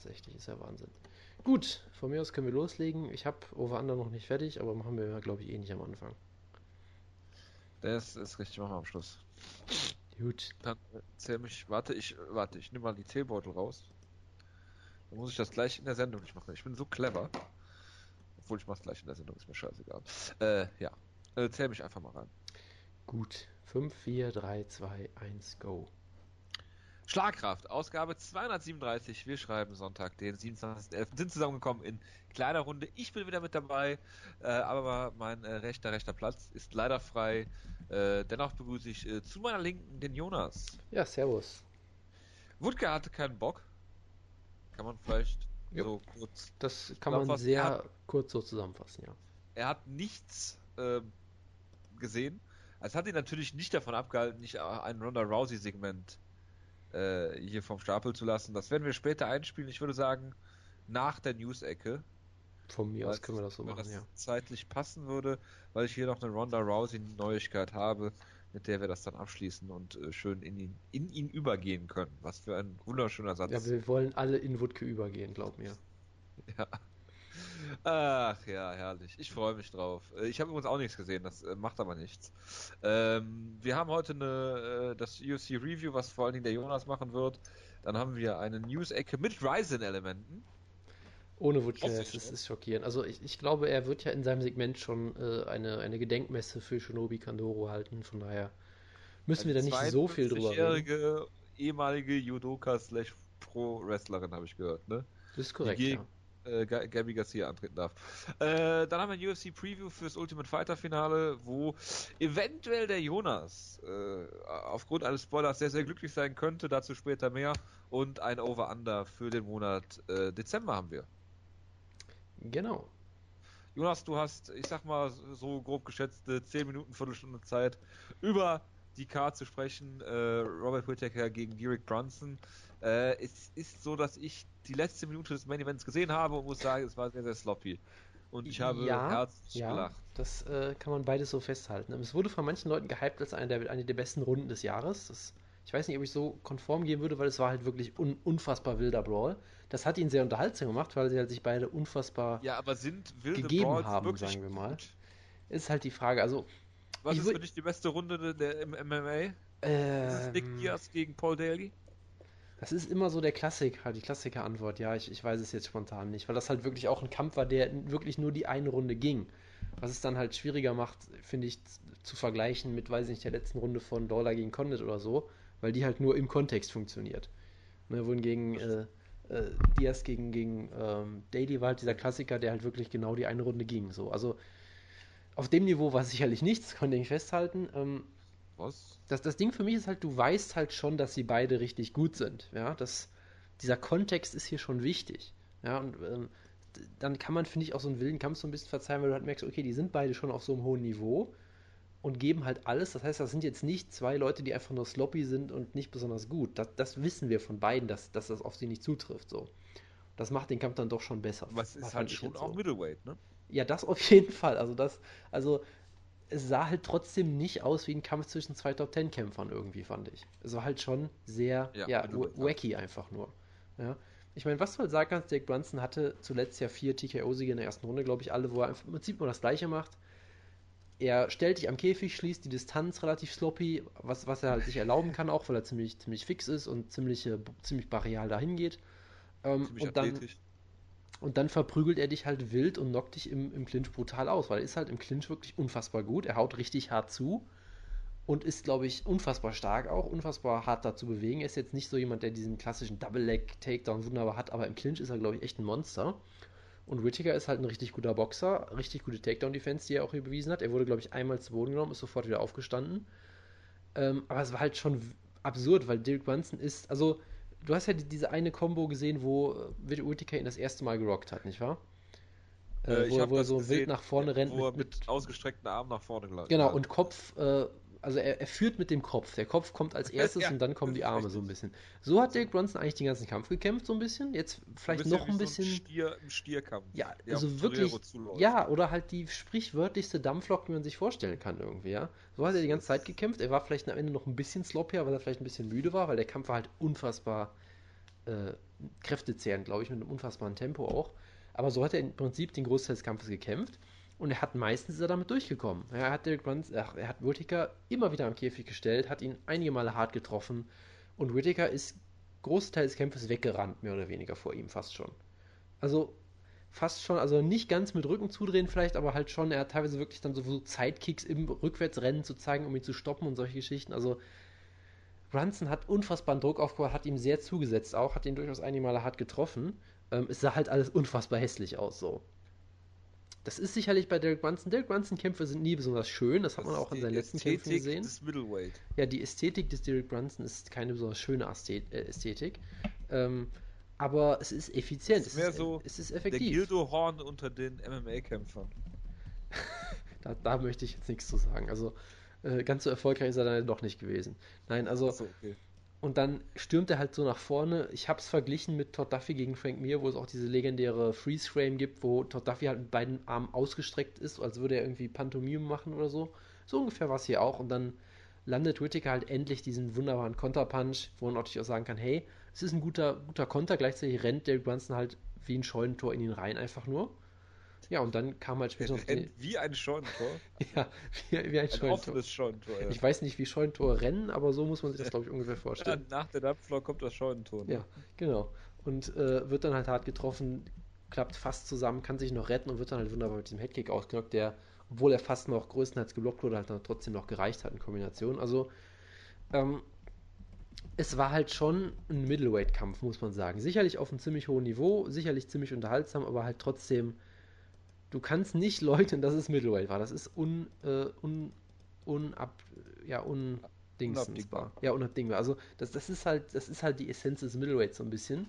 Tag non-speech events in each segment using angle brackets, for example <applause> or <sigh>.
tatsächlich. Ist ja Wahnsinn. Gut, von mir aus können wir loslegen. Ich habe Over-Under noch nicht fertig, aber machen wir, glaube ich, eh nicht am Anfang. Das ist richtig, machen wir am Schluss. Gut. Dann zähl mich, warte, ich, warte, ich nehme mal die Teebeutel raus. Dann muss ich das gleich in der Sendung nicht machen. Ich bin so clever. Obwohl ich mach's gleich in der Sendung, ist mir scheißegal. Äh, ja. Äh, zähl mich einfach mal rein. Gut. 5, 4, 3, 2, 1, go. Schlagkraft, Ausgabe 237. Wir schreiben Sonntag, den 27.11. Sind zusammengekommen in kleiner Runde. Ich bin wieder mit dabei, äh, aber mein äh, rechter, rechter Platz ist leider frei. Äh, dennoch begrüße ich äh, zu meiner Linken den Jonas. Ja, servus. Wutke hatte keinen Bock. Kann man vielleicht Jo. so kurz. Das kann man sehr hat- kurz so zusammenfassen, ja. Er hat nichts ähm, gesehen. Es hat ihn natürlich nicht davon abgehalten, nicht ein Ronda Rousey-Segment äh, hier vom Stapel zu lassen. Das werden wir später einspielen. Ich würde sagen, nach der News-Ecke. Von mir aus können wir das so machen, das ja. zeitlich passen würde, weil ich hier noch eine Ronda Rousey-Neuigkeit habe, mit der wir das dann abschließen und äh, schön in ihn, in ihn übergehen können. Was für ein wunderschöner Satz. Ja, wir wollen alle in Wutke übergehen, glaub mir. Ja. Ach ja, herrlich. Ich freue mich drauf. Äh, Ich habe übrigens auch nichts gesehen, das äh, macht aber nichts. Ähm, wir haben heute eine, äh, das UFC Review, was vor allen Dingen der Jonas machen wird. Dann haben wir eine News-Ecke mit Ryzen-Elementen. Ohne Hoffentlich, es ist, ist schockierend. Also ich, ich glaube, er wird ja in seinem Segment schon äh, eine, eine Gedenkmesse für Shinobi Kandoro halten. Von daher müssen wir da nicht so viel drüber reden. 52-jährige ehemalige Judoka slash Pro-Wrestlerin, habe ich gehört, ne? Das ist korrekt, die ja. Äh, Ga- Gabby Garcia antreten darf. Äh, dann haben wir ein UFC Preview fürs Ultimate Fighter Finale, wo eventuell der Jonas äh, aufgrund eines Spoilers sehr, sehr glücklich sein könnte. Dazu später mehr. Und ein Over-Under für den Monat äh, Dezember haben wir. Genau. Jonas, du hast, ich sag mal, so grob geschätzte 10 Minuten, Viertelstunde Zeit, über die Card zu sprechen. Äh, Robert Whittaker gegen Derek Brunson. Äh, es ist so, dass ich die letzte Minute des Main Events gesehen habe und muss sagen, es war sehr, sehr sloppy. Und ich habe Ja, herzlich Ja, gelacht. das äh, kann man beides so festhalten. Es wurde von manchen Leuten gehypt als eine der, eine der besten Runden des Jahres. Das, ich weiß nicht, ob ich so konform gehen würde, weil es war halt wirklich un, unfassbar wilder Brawl. Das hat ihn sehr unterhaltsam gemacht, weil sie halt sich beide unfassbar Ja, aber sind wilde gegeben Brawls haben, sagen wir mal. gut? Ist halt die Frage. Also, Was ist für dich die beste Runde der im MMA? Ist es ähm, Nick Diaz gegen Paul Daly? Das ist immer so der Klassiker, die Klassiker-Antwort. Ja, ich, ich weiß es jetzt spontan nicht, weil das halt wirklich auch ein Kampf war, der wirklich nur die eine Runde ging. Was es dann halt schwieriger macht, finde ich, zu vergleichen mit, weiß ich nicht, der letzten Runde von Dollar gegen Condit oder so, weil die halt nur im Kontext funktioniert. Ne, wohingegen äh, äh, Diaz gegen, gegen ähm, Daly war halt dieser Klassiker, der halt wirklich genau die eine Runde ging. So. Also auf dem Niveau war es sicherlich nichts, <laughs> konnte ich festhalten. Ähm, Was? das, das Ding für mich ist halt, du weißt halt schon, dass sie beide richtig gut sind. Ja, das, dieser Kontext ist hier schon wichtig. Ja, und ähm, dann kann man, finde ich, auch so einen wilden Kampf so ein bisschen verzeihen, weil du halt merkst, okay, die sind beide schon auf so einem hohen Niveau und geben halt alles. Das heißt, das sind jetzt nicht zwei Leute, die einfach nur sloppy sind und nicht besonders gut. Das, das wissen wir von beiden, dass, dass das auf sie nicht zutrifft. So. Das macht den Kampf dann doch schon besser. Es ist halt schon auch so. Middleweight, ne? Ja, das auf jeden Fall. Also das, also es sah halt trotzdem nicht aus wie ein Kampf zwischen zwei Top Ten Kämpfern irgendwie, fand ich. Es war halt schon sehr, Ja, ja, das wacky einfach nur. Ja. Ich meine, was du halt sagen kannst, Jake Brunson hatte zuletzt ja vier TKO-Siege in der ersten Runde, glaube ich, alle, wo er im Prinzip nur das Gleiche macht. Er stellt dich am Käfig, schließt die Distanz relativ sloppy, was, was er halt sich erlauben kann, auch weil er ziemlich, ziemlich fix ist und ziemlich, ziemlich barrial dahin geht. Ähm, Ziemlich und dann. Und dann verprügelt er dich halt wild und knockt dich im, im Clinch brutal aus, weil er ist halt im Clinch wirklich unfassbar gut. Er haut richtig hart zu und ist, glaube ich, unfassbar stark auch, unfassbar hart da zu bewegen. Er ist jetzt nicht so jemand, der diesen klassischen Double-Leg-Takedown wunderbar hat, aber im Clinch ist er, glaube ich, echt ein Monster. Und Whittaker ist halt ein richtig guter Boxer, richtig gute Takedown-Defense, die er auch hier bewiesen hat. Er wurde, glaube ich, einmal zu Boden genommen, ist sofort wieder aufgestanden. Ähm, aber es war halt schon absurd, weil Derek Brunson ist, also du hast ja die, diese eine Combo gesehen, wo äh, Whittaker ihn das erste Mal gerockt hat, nicht wahr? Äh, Äh, ich wo, er- wo er so gesehen, wild nach vorne rennt Wo er mit, mit, ausgestreckten Armen nach vorne gelangt. Genau, und Kopf, äh, also er, er führt mit dem Kopf. Der Kopf kommt als <laughs> erstes Ja, und dann kommen die Arme richtig. so ein bisschen. So hat Derek Brunson eigentlich den ganzen Kampf gekämpft, so ein bisschen. Jetzt vielleicht noch ein bisschen. So ein Stier, ein Stierkampf. Ja, also wirklich. Ja, oder halt die sprichwörtlichste Dampflok, die man sich vorstellen kann irgendwie, ja. So hat er die ganze Zeit gekämpft. Er war vielleicht am Ende noch ein bisschen sloppier, weil er vielleicht ein bisschen müde war, weil der Kampf war halt unfassbar äh, kräftezehrend, glaube ich, mit einem unfassbaren Tempo auch. Aber so hat er im Prinzip den Großteil des Kampfes gekämpft. Und er hat meistens ist er damit durchgekommen. Er hat Derek Brunson, ach, er hat Whittaker immer wieder am Käfig gestellt, hat ihn einige Male hart getroffen. Und Whittaker ist Großteil des Kampfes weggerannt, mehr oder weniger vor ihm, fast schon. Also fast schon, also nicht ganz mit Rücken zudrehen vielleicht, aber halt schon, er hat teilweise wirklich dann so Zeitkicks im Rückwärtsrennen zu zeigen, um ihn zu stoppen und solche Geschichten. Also Brunson hat unfassbaren Druck aufgebaut, hat ihm sehr zugesetzt auch, hat ihn durchaus einige Male hart getroffen. Ähm, es sah halt alles unfassbar hässlich aus so. Das ist sicherlich bei Derek Brunson. Derek Brunson-Kämpfe sind nie besonders schön. Das hat das man auch in seinen letzten Ästhetik Kämpfen gesehen. Des Middleweight. Ja, die Ästhetik des Derek Brunson ist keine besonders schöne äh, Ästhetik. Ähm, aber es ist effizient. Es ist, mehr so es ist effektiv. Der Gildo-Horn unter den MMA-Kämpfern. <laughs> da, da, möchte ich jetzt nichts zu sagen. Also äh, ganz so erfolgreich ist er dann doch nicht gewesen. Nein, also so, okay. Und dann stürmt er halt so nach vorne. Ich habe es verglichen mit Todd Duffy gegen Frank Mir, wo es auch diese legendäre Freeze-Frame gibt, wo Todd Duffy halt mit beiden Armen ausgestreckt ist, als würde er irgendwie Pantomime machen oder so. So ungefähr war es hier auch. Und dann landet Whittaker halt endlich diesen wunderbaren Konterpunch, wo man natürlich auch sagen kann, hey, es ist ein guter, guter Konter. Gleichzeitig rennt Derek Brunson halt wie ein Scheunentor in ihn rein einfach nur. Ja, und dann kam halt später noch <laughs> die... Wie ein Scheunentor? <laughs> ja, wie, wie ein, ein Scheunentor. offenes Scheunentor, ja. Ich weiß nicht, wie Scheunentor rennen, aber so muss man sich das, glaube ich, ungefähr vorstellen. Ja, <laughs> nach der Dampflok kommt das Scheunentor. Ne? Ja, genau. Und äh, wird dann halt hart getroffen, klappt fast zusammen, kann sich noch retten und wird dann halt wunderbar mit diesem Headkick ausgenockt, der, obwohl er fast noch größtenteils geblockt wurde, halt dann trotzdem noch gereicht hat in Kombination. Also, ähm, es war halt schon ein Middleweight-Kampf, muss man sagen. Sicherlich auf einem ziemlich hohen Niveau, sicherlich ziemlich unterhaltsam, aber halt trotzdem du kannst nicht leugnen, dass es Middleweight war. Das ist un, äh, un, unab, ja, undingsbar. Ja, unabdingbar. Also das, das ist halt, das ist halt die Essenz des Middleweights so ein bisschen.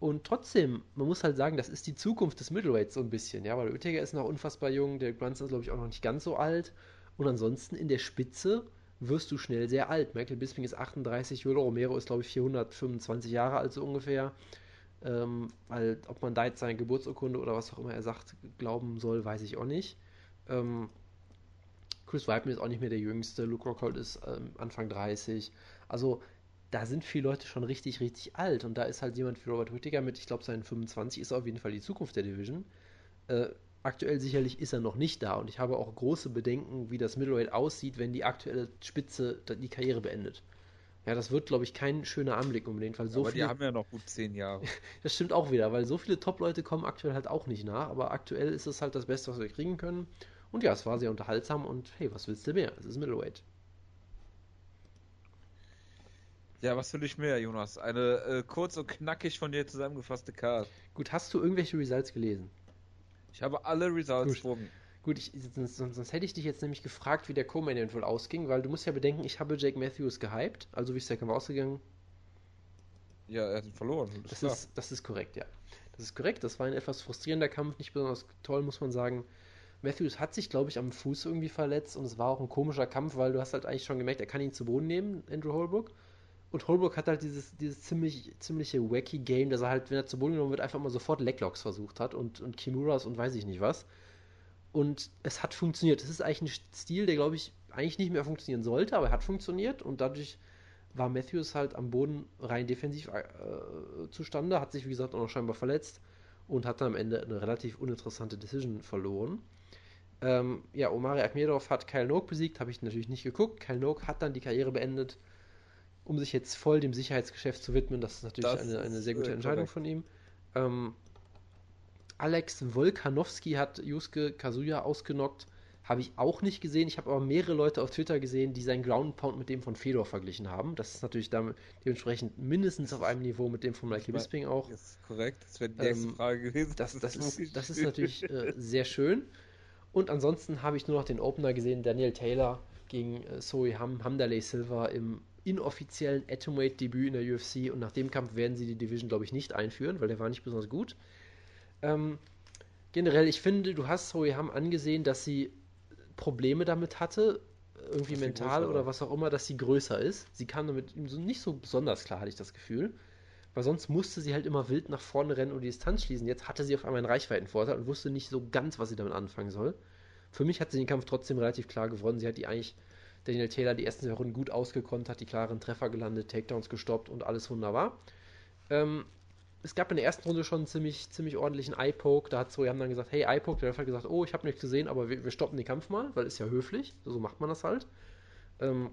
Und trotzdem, man muss halt sagen, das ist die Zukunft des Middleweights so ein bisschen, ja, weil Oettinger ist noch unfassbar jung, der Brunson ist, glaube ich, auch noch nicht ganz so alt. Und ansonsten in der Spitze wirst du schnell sehr alt. Michael Bisping ist 38, Julio Romero ist, glaube ich, 425 Jahre alt so ungefähr. Ähm, weil ob man da jetzt seine Geburtsurkunde oder was auch immer er sagt, glauben soll, weiß ich auch nicht. Ähm, Chris Weidman ist auch nicht mehr der Jüngste, Luke Rockhold ist ähm, Anfang 30. Also da sind viele Leute schon richtig, richtig alt und da ist halt jemand wie Robert Whittaker mit, ich glaube, seinen 25 ist auf jeden Fall die Zukunft der Division. Äh, aktuell sicherlich ist er noch nicht da und ich habe auch große Bedenken, wie das Middleweight aussieht, wenn die aktuelle Spitze die Karriere beendet. Ja, das wird, glaube ich, kein schöner Anblick unbedingt, weil so aber viele... die haben ja noch gut zehn Jahre. <laughs> das stimmt auch wieder, weil so viele Top-Leute kommen aktuell halt auch nicht nach, aber aktuell ist es halt das Beste, was wir kriegen können. Und ja, es war sehr unterhaltsam und hey, was willst du mehr? Es ist Middleweight. Ja, was will ich mehr, Jonas? Eine äh, kurz und knackig von dir zusammengefasste Card. Gut, hast du irgendwelche Results gelesen? Ich habe alle Results vor mir. Gut, ich, sonst, sonst, hätte ich dich jetzt nämlich gefragt, wie der Co-Main Event wohl ausging, weil du musst ja bedenken, ich habe Jake Matthews gehypt. Also wie ist der Kampf ausgegangen? Ja, er hat ihn verloren. Das, das ist, das ist korrekt, ja. Das ist korrekt. Das war ein etwas frustrierender Kampf, nicht besonders toll, muss man sagen. Matthews hat sich, glaube ich, am Fuß irgendwie verletzt und es war auch ein komischer Kampf, weil du hast halt eigentlich schon gemerkt, er kann ihn zu Boden nehmen, Andrew Holbrook. Und Holbrook hat halt dieses, dieses ziemlich, ziemliche wacky Game, dass er halt, wenn er zu Boden genommen wird, einfach mal sofort Leglocks versucht hat und, und Kimuras und weiß ich nicht was. Und es hat funktioniert. Es ist eigentlich ein Stil, der, glaube ich, eigentlich nicht mehr funktionieren sollte, aber er hat funktioniert und dadurch war Matthews halt am Boden rein defensiv äh, zustande, hat sich, wie gesagt, auch noch scheinbar verletzt und hat dann am Ende eine relativ uninteressante Decision verloren. Ähm, ja, Omari Akmedov hat Kyle Noak besiegt, habe ich natürlich nicht geguckt. Kyle Noak hat dann die Karriere beendet, um sich jetzt voll dem Sicherheitsgeschäft zu widmen. Das ist natürlich das eine, eine sehr gute äh, Entscheidung korrekt. von ihm. Ähm, Alex Volkanowski hat Yusuke Kazuya ausgenockt. Habe ich auch nicht gesehen. Ich habe aber mehrere Leute auf Twitter gesehen, die seinen Ground Pound mit dem von Fedor verglichen haben. Das ist natürlich damit dementsprechend mindestens auf einem Niveau mit dem von Michael Bisping auch. Das ist korrekt. Das wäre die nächste ähm, Frage gewesen. Das, das, <laughs> ist, das ist natürlich äh, sehr schön. Und ansonsten habe ich nur noch den Opener gesehen, Daniel Taylor gegen äh, Soe Ham, Hamdalay Silva im inoffiziellen Atomweight-Debüt in der UFC. Und nach dem Kampf werden sie die Division, glaube ich, nicht einführen, weil der war nicht besonders gut. Ähm, generell, ich finde, du hast Ham angesehen, dass sie Probleme damit hatte, irgendwie mental oder was auch immer, dass sie größer ist. Sie kam damit nicht so besonders klar, hatte ich das Gefühl. Weil sonst musste sie halt immer wild nach vorne rennen und die Distanz schließen. Jetzt hatte sie auf einmal einen Reichweitenvorteil und wusste nicht so ganz, was sie damit anfangen soll. Für mich hat sie den Kampf trotzdem relativ klar gewonnen. Sie hat die eigentlich, Daniel Taylor, die ersten zwei Runden gut ausgekonnt, hat die klaren Treffer gelandet, Takedowns gestoppt und alles wunderbar. Ähm, es gab in der ersten Runde schon einen ziemlich, ziemlich ordentlichen Eye-Poke. Da hat so, wir haben dann gesagt, hey, Eye-Poke, der Ref hat gesagt, oh, ich habe nichts gesehen, aber wir, wir, stoppen den Kampf mal, weil ist ja höflich. So macht man das halt. Ähm,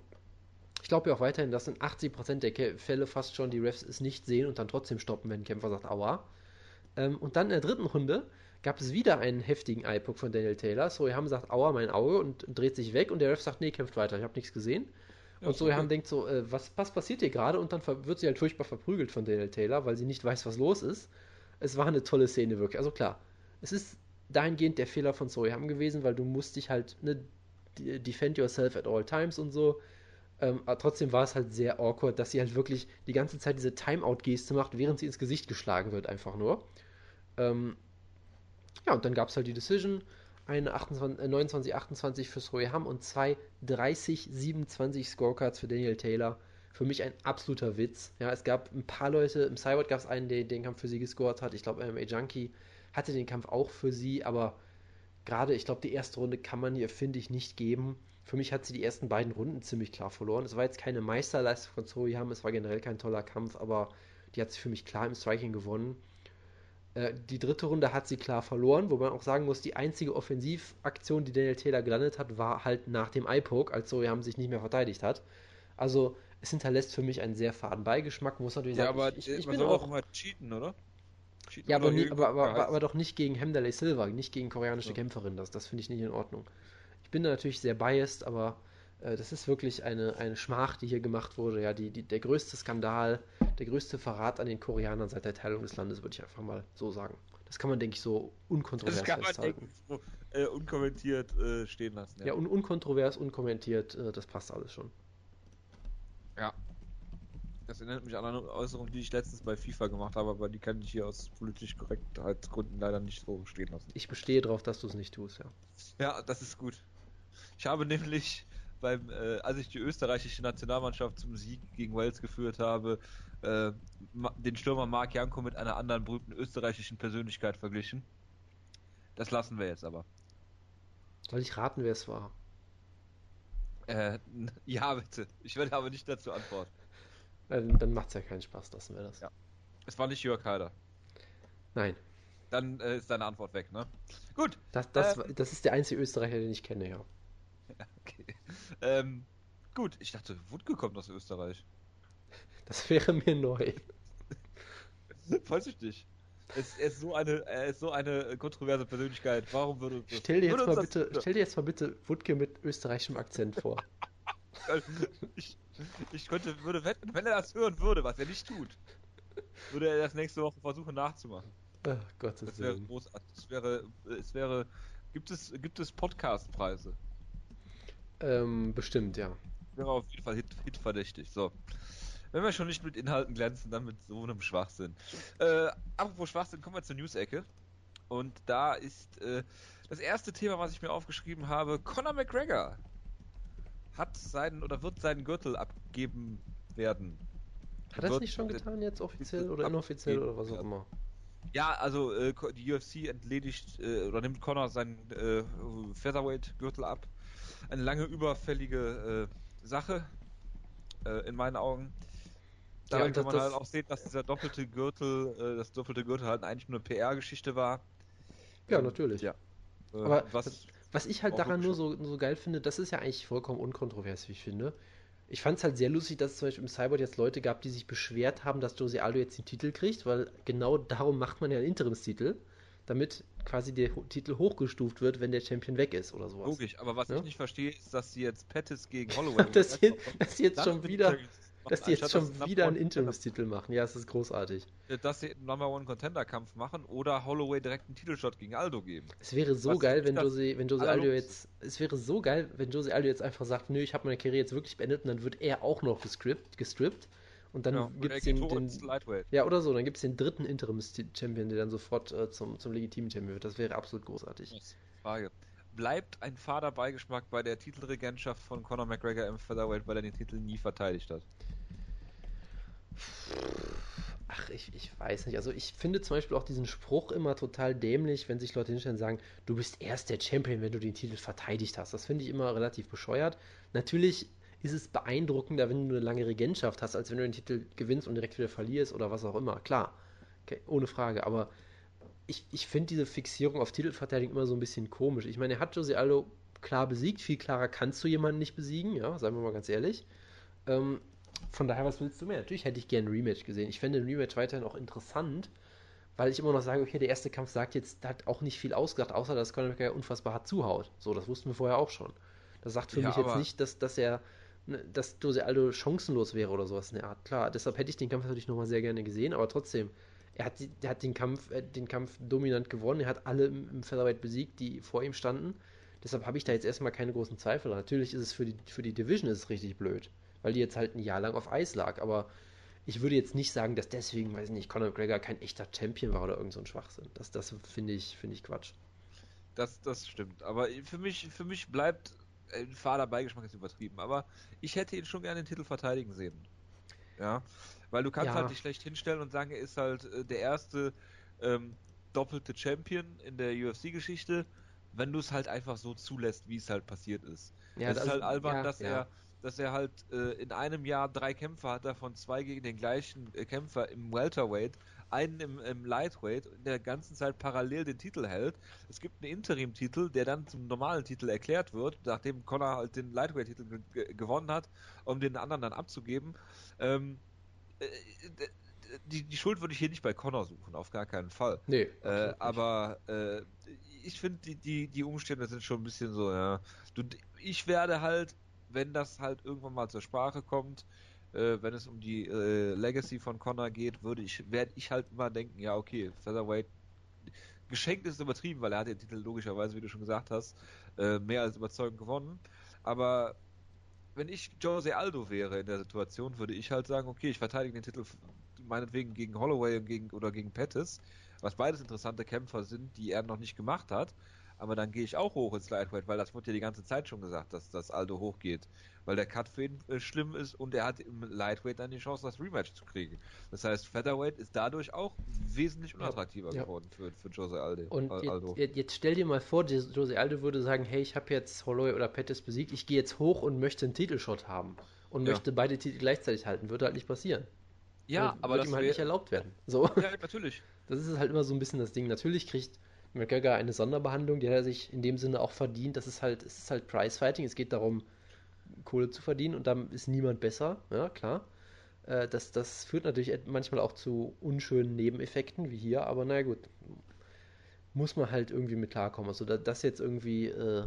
ich glaube ja auch weiterhin, dass in 80% der Fälle fast schon die Refs es nicht sehen und dann trotzdem stoppen, wenn ein Kämpfer sagt, aua. Ähm, und dann in der dritten Runde gab es wieder einen heftigen Eye-Poke von Daniel Taylor. So, wir haben gesagt, aua, mein Auge und dreht sich weg und der Ref sagt, nee, kämpft weiter, ich habe nichts gesehen. Und so, haben denkt so, äh, was, was passiert hier gerade? Und dann wird sie halt furchtbar verprügelt von Daniel Taylor, weil sie nicht weiß, was los ist. Es war eine tolle Szene wirklich. Also klar, es ist dahingehend der Fehler von Soyam gewesen, weil du musst dich halt ne, defend yourself at all times und so. Ähm, aber trotzdem war es halt sehr awkward, dass sie halt wirklich die ganze Zeit diese Timeout-Geste macht, während sie ins Gesicht geschlagen wird, einfach nur. Ähm, ja, und dann gab es halt die Decision eine 29-28 für Soham und zwei 30-27 Scorecards für Daniel Taylor. Für mich ein absoluter Witz. Ja, es gab ein paar Leute, im Cyborg gab es einen, der den Kampf für sie gescored hat. Ich glaube, MMA Junkie hatte den Kampf auch für sie, aber gerade, ich glaube, die erste Runde kann man ihr, finde ich, nicht geben. Für mich hat sie die ersten beiden Runden ziemlich klar verloren. Es war jetzt keine Meisterleistung von Soham, es war generell kein toller Kampf, aber die hat sie für mich klar im Striking gewonnen. Äh, die dritte Runde hat sie klar verloren, wo man auch sagen muss, die einzige Offensivaktion, die Daniel Taylor gelandet hat, war halt nach dem Eye-Poke, als Soyam sich nicht mehr verteidigt hat. Also es hinterlässt für mich einen sehr faden Beigeschmack, muss natürlich ja, sagen. aber ich, ich, ich man soll auch immer cheaten, oder? Cheaten ja, aber, nie, aber, aber, aber, doch nicht gegen Hemdalay Silva, nicht gegen koreanische ja. Kämpferin. Das, das finde ich nicht in Ordnung. Ich bin da natürlich sehr biased, aber das ist wirklich eine, eine Schmach, die hier gemacht wurde. Ja, die, die, der größte Skandal, der größte Verrat an den Koreanern seit der Teilung des Landes, würde ich einfach mal so sagen. Das kann man, denke ich, so unkontrovers das kann festhalten. Man so, äh, unkommentiert äh, stehen lassen. Ja, ja un unkontrovers, unkommentiert, äh, das passt alles schon. Ja. Das erinnert mich an eine Äußerung, die ich letztens bei FIFA gemacht habe, aber die kann ich hier aus politisch Korrektheitsgründen leider nicht so stehen lassen. Ich bestehe darauf, dass du es nicht tust, ja. Ja, das ist gut. Ich habe nämlich beim, äh, als ich die österreichische Nationalmannschaft zum Sieg gegen Wales geführt habe, äh, den Stürmer Marc Janko mit einer anderen berühmten österreichischen Persönlichkeit verglichen. Das lassen wir jetzt aber. Soll ich raten, wer es war? Äh, <laughs> ja, bitte. Ich werde aber nicht dazu antworten. Dann, dann macht es ja keinen Spaß, lassen wir das. Ja. Es war nicht Jörg Heider. Nein. Dann äh, ist deine Antwort weg, ne? Gut. Das, das, äh, das ist der einzige Österreicher, den ich kenne, ja. Okay. Ähm, gut, ich dachte, Wutke kommt aus Österreich. Das wäre mir neu. Vorsichtig. Es, er, ist so eine, er ist so eine kontroverse Persönlichkeit. Warum würde das, stell dir, jetzt mal bitte, stell dir jetzt mal bitte Wutke mit österreichischem Akzent vor. <laughs> ich, ich könnte, würde wetten, wenn er das hören würde, was er nicht tut, würde er das nächste Woche versuchen nachzumachen. Ach, Gottes das wäre großartig. Es wäre, es wäre, gibt es, gibt es Podcastpreise? Ähm, bestimmt, ja. Wäre auf jeden Fall hit, hitverdächtig. So. Wenn wir schon nicht mit Inhalten glänzen, dann mit so einem Schwachsinn. Äh, apropos Schwachsinn, kommen wir zur News-Ecke. Und da ist äh, das erste Thema, was ich mir aufgeschrieben habe: Conor McGregor hat seinen oder wird seinen Gürtel abgeben werden. Hat er es nicht schon getan, jetzt offiziell oder inoffiziell oder was auch immer? Ja, also äh, die UFC entledigt äh, oder nimmt Conor seinen äh, Featherweight-Gürtel ab eine lange überfällige äh, Sache, äh, in meinen Augen. Dabei ja, kann man halt auch sehen, dass dieser doppelte Gürtel, äh, das doppelte Gürtel halt eigentlich nur eine PR-Geschichte war. Ja, natürlich. Ja. Äh, Aber was, was ich halt daran nur so, so geil finde, das ist ja eigentlich vollkommen unkontrovers, wie ich finde. Ich fand es halt sehr lustig, dass es zum Beispiel im Cyborg jetzt Leute gab, die sich beschwert haben, dass Jose Aldo jetzt den Titel kriegt, weil genau darum macht man ja einen Interimstitel damit quasi der Titel hochgestuft wird, wenn der Champion weg ist oder sowas. Logisch, aber was ja? ich nicht verstehe, ist, dass sie jetzt Pettis gegen <laughs> Holloway dass, sie, dass sie jetzt schon wieder dass die jetzt schon wieder einen Interimstitel machen. Ja, es ist großartig. Dass sie einen Number One Contender Kampf machen oder Holloway direkt einen Titelshot gegen Aldo geben. Es wäre so Was geil, wenn Jose, wenn Jose Aldo jetzt, es wäre so geil, wenn Jose Aldo jetzt einfach sagt, nö, ich habe meine Karriere jetzt wirklich beendet und dann wird er auch noch gestrippt, gestrippt und dann ja, gibt es den, den Ja, oder so, dann gibt es den dritten Interims-Champion, der dann sofort äh, zum, zum legitimen Champion wird. Das wäre absolut großartig. Frage. Bleibt ein fader Beigeschmack bei der Titelregentschaft von Conor McGregor im Featherweight, weil er den Titel nie verteidigt hat? Ach, ich, ich weiß nicht. Also ich finde zum Beispiel auch diesen Spruch immer total dämlich, wenn sich Leute hinstellen und sagen, du bist erst der Champion, wenn du den Titel verteidigt hast. Das finde ich immer relativ bescheuert. Natürlich ist es beeindruckender, wenn du eine lange Regentschaft hast, als wenn du den Titel gewinnst und direkt wieder verlierst oder was auch immer. Klar, okay, ohne Frage. Aber ich, ich finde diese Fixierung auf Titelverteidigung immer so ein bisschen komisch. Ich meine, er hat Jose Aldo klar besiegt. Viel klarer kannst du jemanden nicht besiegen, ja, sagen wir mal ganz ehrlich. Ähm, von daher, was willst du mehr? Natürlich hätte ich gerne ein Rematch gesehen. Ich fände ein Rematch weiterhin auch interessant, weil ich immer noch sage, okay, der erste Kampf sagt jetzt, hat auch nicht viel ausgesagt, außer dass Conor McGregor unfassbar hart zuhaut. So, das wussten wir vorher auch schon. Das sagt für ja, mich jetzt nicht, dass, dass er, dass Jose Aldo chancenlos wäre oder sowas in der Art. Klar, deshalb hätte ich den Kampf natürlich nochmal sehr gerne gesehen, aber trotzdem, er hat, er hat den, Kampf, äh, den Kampf dominant gewonnen, er hat alle im, im Featherweight besiegt, die vor ihm standen. Deshalb habe ich da jetzt erstmal keine großen Zweifel. Natürlich ist es für die, für die Division ist es richtig blöd, weil die jetzt halt ein Jahr lang auf Eis lag, aber ich würde jetzt nicht sagen, dass deswegen, weiß ich nicht, Conor McGregor kein echter Champion war oder irgend so ein Schwachsinn. Das, das finde ich, finde ich Quatsch. Das, das stimmt. Aber für mich, für mich bleibt ein fader Beigeschmack ist übertrieben, aber ich hätte ihn schon gerne den Titel verteidigen sehen. Ja. Weil du kannst ja. halt nicht schlecht hinstellen und sagen, er ist halt äh, der erste ähm, doppelte Champion in der UFC-Geschichte, wenn du es halt einfach so zulässt, wie es halt passiert ist. Ja, es ist halt albern, ja, dass er dass er halt äh, in einem Jahr drei Kämpfe hat, davon zwei gegen den gleichen äh, Kämpfer im Welterweight, einen im, im Lightweight, in der ganzen Zeit parallel den Titel hält. Es gibt einen Interim-Titel, der dann zum normalen Titel erklärt wird, nachdem Connor halt den Lightweight-Titel gewonnen hat, um den anderen dann abzugeben. Ähm, äh, die, die Schuld würde ich hier nicht bei Connor suchen, auf gar keinen Fall. Nee. Äh, aber äh, ich finde, die, die, die Umstände sind schon ein bisschen so, ja. Du, ich werde halt, wenn das halt irgendwann mal zur Sprache kommt, äh, wenn es um die äh, Legacy von Connor geht, würde ich, werde ich halt immer denken, ja, okay, Featherweight geschenkt ist übertrieben, weil er hat den Titel logischerweise, wie du schon gesagt hast, äh, mehr als überzeugend gewonnen. Aber wenn ich Jose Aldo wäre in der Situation, würde ich halt sagen, okay, ich verteidige den Titel meinetwegen gegen Holloway und gegen, oder gegen Pettis, was beides interessante Kämpfer sind, die er noch nicht gemacht hat. Aber dann gehe ich auch hoch ins Lightweight, weil das wurde ja die ganze Zeit schon gesagt, dass das Aldo hochgeht. Weil der Cut für ihn äh, schlimm ist und er hat im Lightweight dann die Chance, das Rematch zu kriegen. Das heißt, Featherweight ist dadurch auch wesentlich unattraktiver ja, geworden Für, für Jose Aldo. Und Aldo. Jetzt, jetzt, stell dir mal vor, Jose Aldo würde sagen, hey, ich habe jetzt Holloway oder Pettis besiegt, ich gehe jetzt hoch und möchte einen Titelshot haben. Und ja. möchte beide Titel gleichzeitig halten. Würde halt nicht passieren. Ja, aber wird das ihm halt nicht erlaubt werden. So. Ja, natürlich. Das ist halt immer so ein bisschen das Ding. Natürlich kriegt McGregor eine Sonderbehandlung, die hat er sich in dem Sinne auch verdient. Das ist halt, es ist halt Prizefighting. Es geht darum, Kohle zu verdienen und dann ist niemand besser. Ja, klar. Äh, das, das führt natürlich manchmal auch zu unschönen Nebeneffekten, wie hier, aber naja, gut. Muss man halt irgendwie mit klarkommen. Also, das jetzt irgendwie, äh,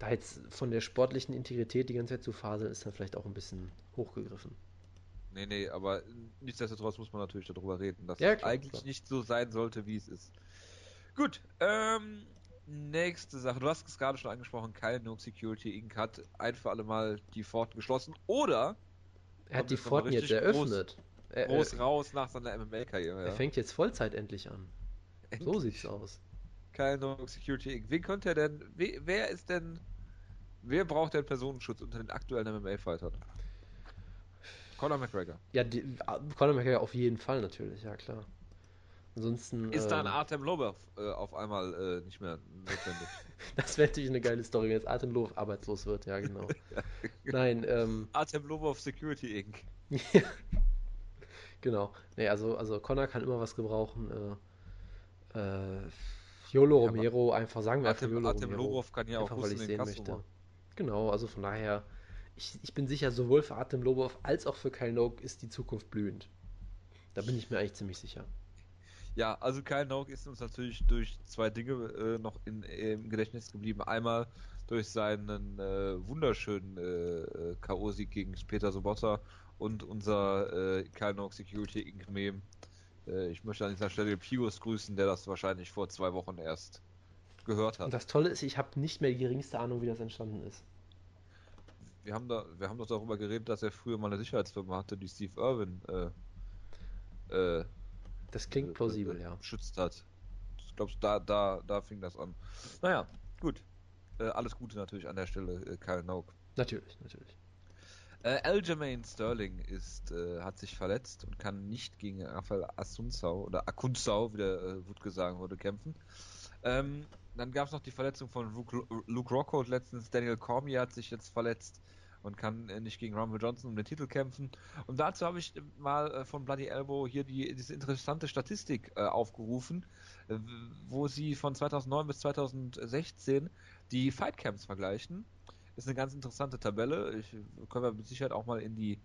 da jetzt von der sportlichen Integrität die ganze Zeit zu faseln, ist dann vielleicht auch ein bisschen hochgegriffen. Nee, nee, aber nichtsdestotrotz muss man natürlich darüber reden, dass ja, es eigentlich klar. nicht so sein sollte, wie es ist. Gut, ähm, nächste Sache. Du hast es gerade schon angesprochen, Kyle No Security Inc. hat ein für alle Mal die Pforten geschlossen oder er hat die Pforten jetzt eröffnet. Groß, groß er, raus nach seiner MMA-Karriere. Ja. Er fängt jetzt Vollzeit endlich an. Endlich. So sieht's aus. Kyle No Security Inc. Wen könnte er denn, wer ist denn, wer braucht denn Personenschutz unter den aktuellen MMA-Fightern? Conor McGregor. Ja, die, Conor McGregor auf jeden Fall natürlich, ja klar. Ansonsten. Ist äh, dann Artem Lobov äh, auf einmal äh, nicht mehr notwendig? <laughs> das wäre natürlich eine geile Story, wenn jetzt Artem Lobov arbeitslos wird, ja genau. <laughs> Nein, ähm. Artem Lobov Security Inc. <laughs> genau. Nee, also, also Connor kann immer was gebrauchen. Äh, äh, Yolo ja, Romero, einfach sagen wir Artem, einfach Yolo Artem Romero. Lobov kann ja einfach, auch weil ich sehen möchte. Genau, also von daher ich, ich bin sicher, sowohl für Artem Lobov als auch für Kyle Noak ist die Zukunft blühend. Da bin ich mir eigentlich ziemlich sicher. Ja, also Kyle Noak ist uns natürlich durch zwei Dinge äh, noch in, im Gedächtnis geblieben. Einmal durch seinen äh, wunderschönen äh, K.O.-Sieg gegen Peter Sobotta und unser äh, Kyle Noak Security Inc. Meme. Äh, ich möchte an dieser Stelle Pius grüßen, der das wahrscheinlich vor zwei Wochen erst gehört hat. Und das Tolle ist, ich habe nicht mehr die geringste Ahnung, wie das entstanden ist wir haben da, wir haben doch darüber geredet, dass er früher mal eine Sicherheitsfirma hatte, die Steve Irwin äh, äh, das klingt äh, plausibel, äh, ja. Schützt hat. Ich glaube, da, da, da fing das an. Naja, gut. Äh, alles Gute natürlich an der Stelle, äh, Kyle Nauk. Natürlich, natürlich. Äh, Aljamain Sterling ist, äh, hat sich verletzt und kann nicht gegen Rafael Asunzau oder Akunzau, wie der äh, Wutke sagen würde, kämpfen. Ähm, dann gab es noch die Verletzung von Luke Rockhold letztens. Daniel Cormier hat sich jetzt verletzt. Und kann äh, nicht gegen Rumble Johnson um den Titel kämpfen. Und dazu habe ich mal äh, von Bloody Elbow hier die, diese interessante Statistik äh, aufgerufen, äh, wo sie von 2009 bis 2016 die Fightcamps vergleichen. Ist eine ganz interessante Tabelle. Ich, können wir mit Sicherheit auch mal in die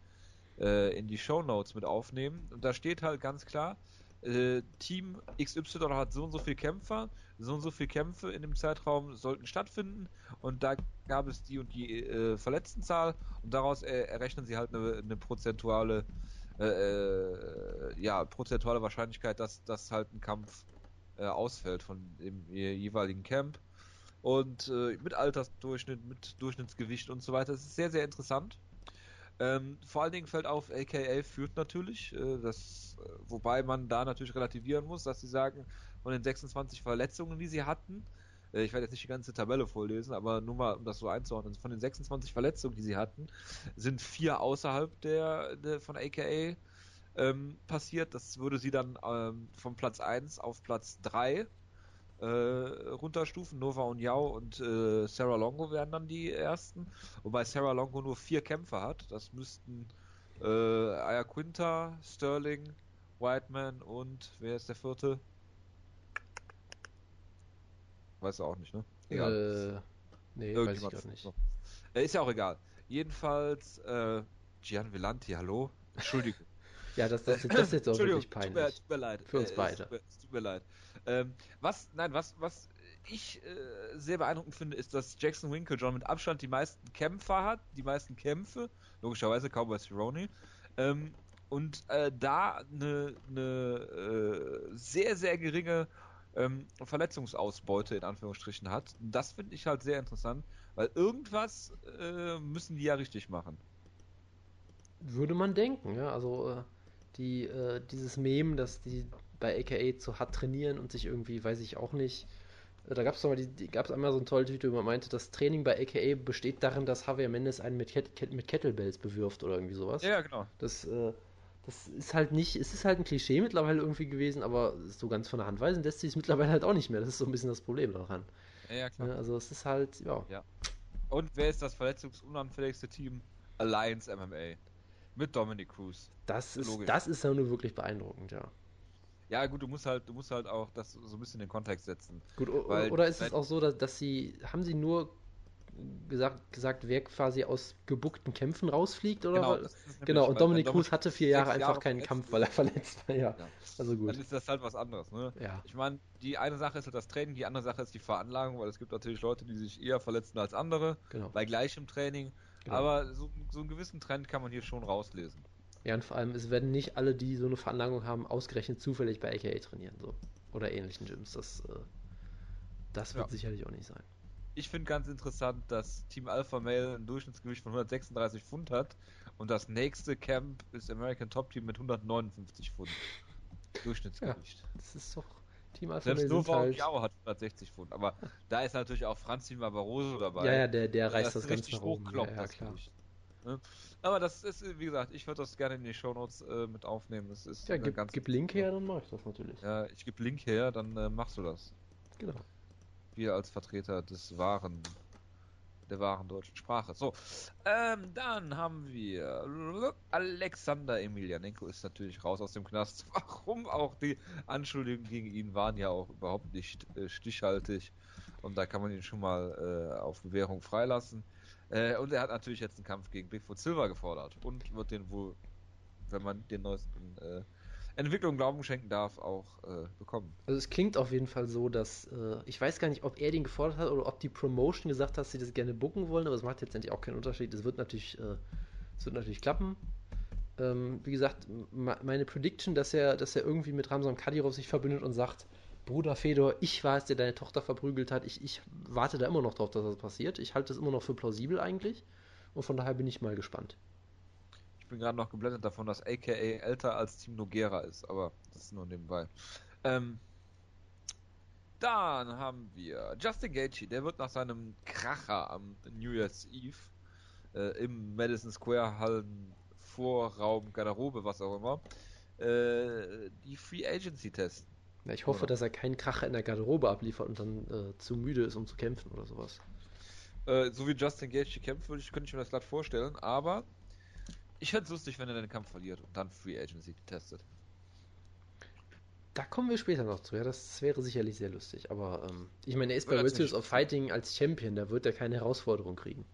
äh, in die Show Notes mit aufnehmen. Und da steht halt ganz klar, äh, Team XY hat so und so viele Kämpfer, so und so viele Kämpfe in dem Zeitraum sollten stattfinden und da gab es die und die äh, Verletztenzahl und daraus äh, errechnen sie halt eine, eine prozentuale äh, äh, ja, prozentuale Wahrscheinlichkeit, dass, dass halt ein Kampf äh, ausfällt von dem jeweiligen Camp. Und mit Altersdurchschnitt, mit Durchschnittsgewicht und so weiter. Das ist sehr, sehr interessant. Ähm, vor allen Dingen fällt auf, AKA führt natürlich, äh, das, äh, wobei man da natürlich relativieren muss, dass sie sagen, von den 26 Verletzungen, die sie hatten, äh, ich werde jetzt nicht die ganze Tabelle vorlesen, aber nur mal, um das so einzuordnen, von den 26 Verletzungen, die sie hatten, sind vier außerhalb der, der von AKA ähm, passiert. Das würde sie dann ähm, von Platz 1 auf Platz 3 äh, runterstufen. Nova und Yao und äh, Sarah Longo wären dann die ersten. Wobei Sarah Longo nur vier Kämpfer hat. Das müssten äh, Aya Quinta, Sterling, Whiteman und wer ist der vierte? Weißt du auch nicht, ne? Egal. Äh, nee, weiß ich nicht. Äh, ist ja auch egal. Jedenfalls, äh, Gian Villanti, hallo? Entschuldigung. <laughs> ja, das, das, das ist jetzt auch wirklich peinlich. Tut mir, tut mir leid. Für uns äh, beide. Es, es tut mir leid. Ähm, was, nein, was, was ich äh, sehr beeindruckend finde, ist, dass Jackson Winklejohn mit Abstand die meisten Kämpfer hat, die meisten Kämpfe, logischerweise Cowboy Cerrone, ähm, und äh, da eine, eine äh, sehr, sehr geringe ähm, Verletzungsausbeute in Anführungsstrichen hat. Das finde ich halt sehr interessant, weil irgendwas äh, müssen die ja richtig machen. Würde man denken, ja, also äh, die, äh, dieses Mem, dass die bei AKA zu hart trainieren und sich irgendwie, weiß ich auch nicht. Äh, da gab es mal einmal so ein tolles Video, wo man meinte, das Training bei AKA besteht darin, dass Javier Mendes einen mit, Ket mit Kettlebells bewirft oder irgendwie sowas. Ja, genau. Das, äh, das ist halt nicht, es ist halt ein Klischee mittlerweile irgendwie gewesen, aber so ganz von der Hand weisen lässt sich es mittlerweile halt auch nicht mehr. Das ist so ein bisschen das Problem daran. Ja, ja klar. also es ist halt, ja. ja. Und wer ist das verletzungsunanfälligste Team? Alliance MMA. Mit Dominic Cruz. Das ist, das ist ja nur wirklich beeindruckend, ja. Ja, gut, du musst halt, du musst halt auch das so ein bisschen in den Kontext setzen. Gut, weil, oder ist es auch so, dass, dass sie, haben sie nur gesagt, gesagt, wer quasi aus gebuckten Kämpfen rausfliegt, oder? Genau, genau und Dominik Cruz hatte vier Jahre einfach Jahre keinen Kampf, weil er verletzt war, ja. ja. Also gut. Dann ist das halt was anderes, ne? Ja. Ich meine, die eine Sache ist halt das Training, die andere Sache ist die Veranlagung, weil es gibt natürlich Leute, die sich eher verletzen als andere, genau. bei gleichem Training. Genau. Aber so, so einen gewissen Trend kann man hier schon rauslesen. Ja, und vor allem, es werden nicht alle, die so eine Veranlagung haben, ausgerechnet zufällig bei AKA trainieren. So. Oder ähnlichen Gyms. Das, äh, das wird ja. sicherlich auch nicht sein. Ich finde ganz interessant, dass Team Alpha Male ein Durchschnittsgewicht von 136 Pfund hat und das nächste Camp ist American Top Team mit 159 Pfund. <laughs> Durchschnittsgewicht. Ja, das ist doch Team Alpha Selbst Nova halt... Yao hat 160 Pfund, aber da ist natürlich auch Franz Barroso dabei. Ja, ja, der, der reißt das, das Ganze nach oben. Ja, ja, klar. Gewicht. Ne? Aber das ist, wie gesagt, ich würde das gerne in die Shownotes äh, mit aufnehmen. Das ist ja, gib, gib Link her, dann mach ich das natürlich. Ja, ich gebe Link her, dann äh, machst du das. Genau. Wir als Vertreter des wahren, der wahren deutschen Sprache. So, ähm, dann haben wir Alexander Emilianenko ist natürlich raus aus dem Knast. <laughs> Warum auch die Anschuldigungen gegen ihn waren ja auch überhaupt nicht äh, stichhaltig. Und da kann man ihn schon mal äh, auf Bewährung freilassen. Äh, und er hat natürlich jetzt einen Kampf gegen Bigfoot Silver gefordert und wird den wohl, wenn man den neuesten Entwicklungen Glauben schenken darf, auch äh, bekommen. Also es klingt auf jeden Fall so, dass äh, ich weiß gar nicht, ob er den gefordert hat oder ob die Promotion gesagt hat, dass sie das gerne bucken wollen, aber es macht jetzt endlich auch keinen Unterschied. Es wird natürlich, äh, wird natürlich klappen. Ähm, wie gesagt, meine Prediction, dass er, dass er irgendwie mit Ramsam Kadyrov sich verbündet und sagt, Bruder Fedor, ich war es, der deine Tochter verprügelt hat. Ich, ich warte da immer noch drauf, dass das passiert. Ich halte das immer noch für plausibel eigentlich. Und von daher bin ich mal gespannt. Ich bin gerade noch geblendet davon, dass AKA älter als Team Nogera ist, aber das ist nur nebenbei. Ähm, dann haben wir Justin Gaethje, der wird nach seinem Kracher am New Year's Eve äh, im Madison Square Hallen Vorraum, Garderobe, was auch immer, äh, die Free Agency testen. Ja, ich hoffe, oder? dass er keinen Kracher in der Garderobe abliefert und dann äh, zu müde ist, um zu kämpfen oder sowas. Äh, so wie Justin Gage kämpft, würde ich, könnte ich mir das glatt vorstellen, aber ich fände es lustig, wenn er den Kampf verliert und dann Free Agency testet. Da kommen wir später noch zu. Ja, das wäre sicherlich sehr lustig. Aber ähm, ich meine, er ist bei Rituals of Fighting als Champion. Da wird er keine Herausforderung kriegen.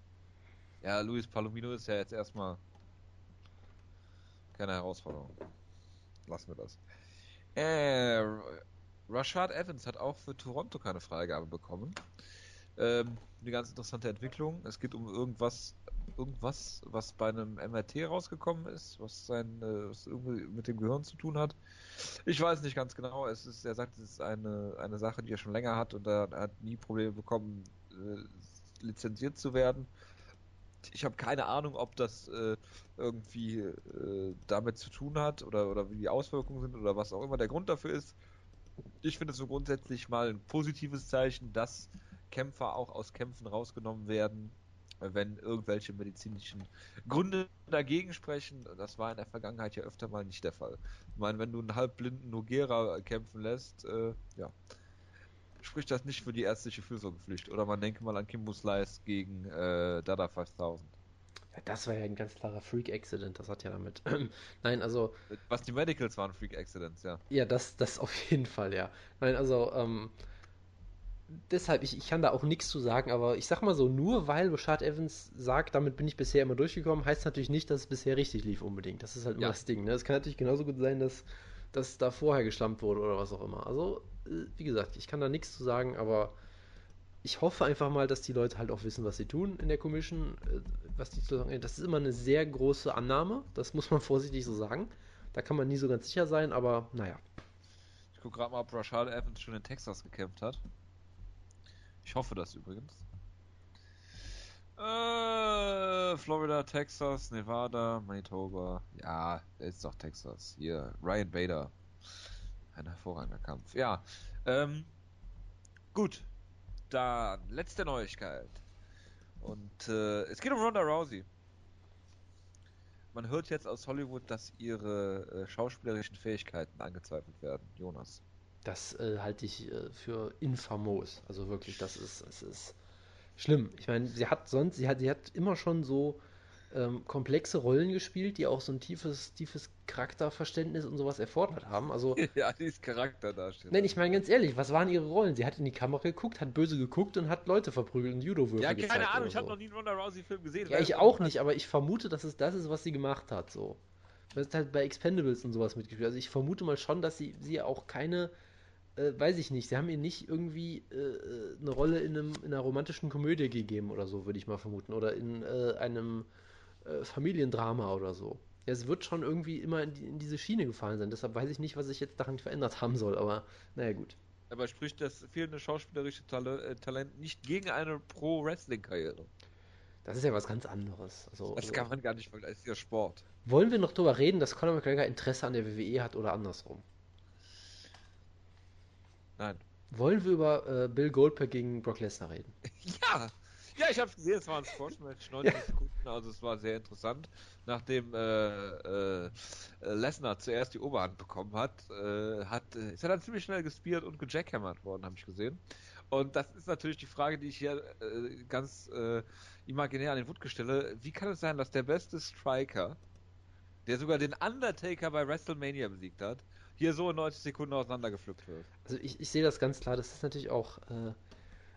Ja, Luis Palomino ist ja jetzt erstmal keine Herausforderung. Lassen wir das. Äh, Rashad Evans hat auch für Toronto keine Freigabe bekommen. Ähm, eine ganz interessante Entwicklung. Es geht um irgendwas, irgendwas, was bei einem MRT rausgekommen ist, was sein, äh, was irgendwie mit dem Gehirn zu tun hat. Ich weiß nicht ganz genau. Es ist, er sagt, es ist eine, eine Sache, die er schon länger hat und er hat nie Probleme bekommen, äh, lizenziert zu werden. Ich habe keine Ahnung, ob das äh, irgendwie äh, damit zu tun hat oder, oder wie die Auswirkungen sind oder was auch immer der Grund dafür ist. Ich finde es so grundsätzlich mal ein positives Zeichen, dass Kämpfer auch aus Kämpfen rausgenommen werden, wenn irgendwelche medizinischen Gründe dagegen sprechen. Das war in der Vergangenheit ja öfter mal nicht der Fall. Ich meine, wenn du einen halbblinden Nogera kämpfen lässt, äh, ja, spricht das nicht für die ärztliche Fürsorgepflicht. Oder man denke mal an Kimbo Slice gegen äh, Dada 5000. Ja, das war ja ein ganz klarer Freak-Accident, das hat ja damit. <clears throat> Nein, also. Was die Medicals waren Freak-Accidents, ja. Ja, das, das auf jeden Fall, ja. Nein, also, ähm, deshalb, ich, ich kann da auch nichts zu sagen, aber ich sag mal so, nur weil Rashad Evans sagt, damit bin ich bisher immer durchgekommen, heißt natürlich nicht, dass es bisher richtig lief unbedingt. Das ist halt immer ja. das Ding. Ne? Es kann natürlich genauso gut sein, dass, dass da vorher geschlampt wurde oder was auch immer. Also, äh, wie gesagt, ich kann da nichts zu sagen, aber ich hoffe einfach mal, dass die Leute halt auch wissen, was sie tun in der Commission. Äh, was die zu sagen, das ist immer eine sehr große Annahme, das muss man <laughs> vorsichtig so sagen. Da kann man nie so ganz sicher sein, aber naja. Ich gucke gerade mal, ob Rashad Evans schon in Texas gekämpft hat. Ich hoffe das übrigens. Äh, Florida, Texas, Nevada, Manitoba. Ja, ist doch Texas. Hier, Ryan Bader. Ein hervorragender Kampf. Ja, ähm, gut. Dann letzte Neuigkeit. Und äh, es geht um Ronda Rousey. Man hört jetzt aus Hollywood, dass ihre äh, schauspielerischen Fähigkeiten angezweifelt werden. Jonas. Das äh, halte ich äh, für infamos. Also wirklich, das ist, das ist schlimm. Ich meine, sie hat sonst, sie hat, sie hat immer schon so ähm, komplexe Rollen gespielt, die auch so ein tiefes, tiefes Charakterverständnis und sowas erfordert haben. Also, <laughs> ja, die ist Charakterdarstellung. Nein, ich meine ganz ehrlich, was waren ihre Rollen? Sie hat in die Kamera geguckt, hat böse geguckt und hat Leute verprügelt und Judo-Würfe Ja, keine Ahnung, ich so. habe noch nie einen Ronda Rousey-Film gesehen. Ja, ich auch nicht, aber ich vermute, dass es das ist, was sie gemacht hat. So. Du hast halt bei Expendables und sowas mitgespielt. Also ich vermute mal schon, dass sie, sie auch keine äh, weiß ich nicht, sie haben ihr nicht irgendwie äh, äh, eine Rolle in, einem, in, einer romantischen Komödie gegeben oder so, würde ich mal vermuten. Oder in äh, einem äh, Familiendrama oder so. Ja, es wird schon irgendwie immer in, die, in, diese Schiene gefallen sein. Deshalb weiß ich nicht, was sich jetzt daran verändert haben soll, aber naja, gut. Aber spricht das fehlende schauspielerische Tal äh, Talent nicht gegen eine Pro-Wrestling-Karriere? Das ist ja was ganz anderes. Also, das kann man gar nicht vergleichen, das ist ja Sport. Wollen wir noch darüber reden, dass Conor McGregor Interesse an der WWE hat oder andersrum? Nein. Wollen wir über äh, Bill Goldberg gegen Brock Lesnar reden? <laughs> Ja! Ja, ich habe es gesehen, es war ein Squash-Match, <laughs> 90 ja. Sekunden, also es war sehr interessant. Nachdem äh, äh, Lesnar zuerst die Oberhand bekommen hat, äh, hat äh, ist er dann ziemlich schnell gespielt und gejackhammert worden, habe ich gesehen. Und das ist natürlich die Frage, die ich hier äh, ganz äh, imaginär an den Wut stelle. Wie kann es sein, dass der beste Striker, der sogar den Undertaker bei WrestleMania besiegt hat, hier so in 90 Sekunden auseinandergepflückt wird. Also ich, ich sehe das ganz klar, das ist natürlich auch, äh,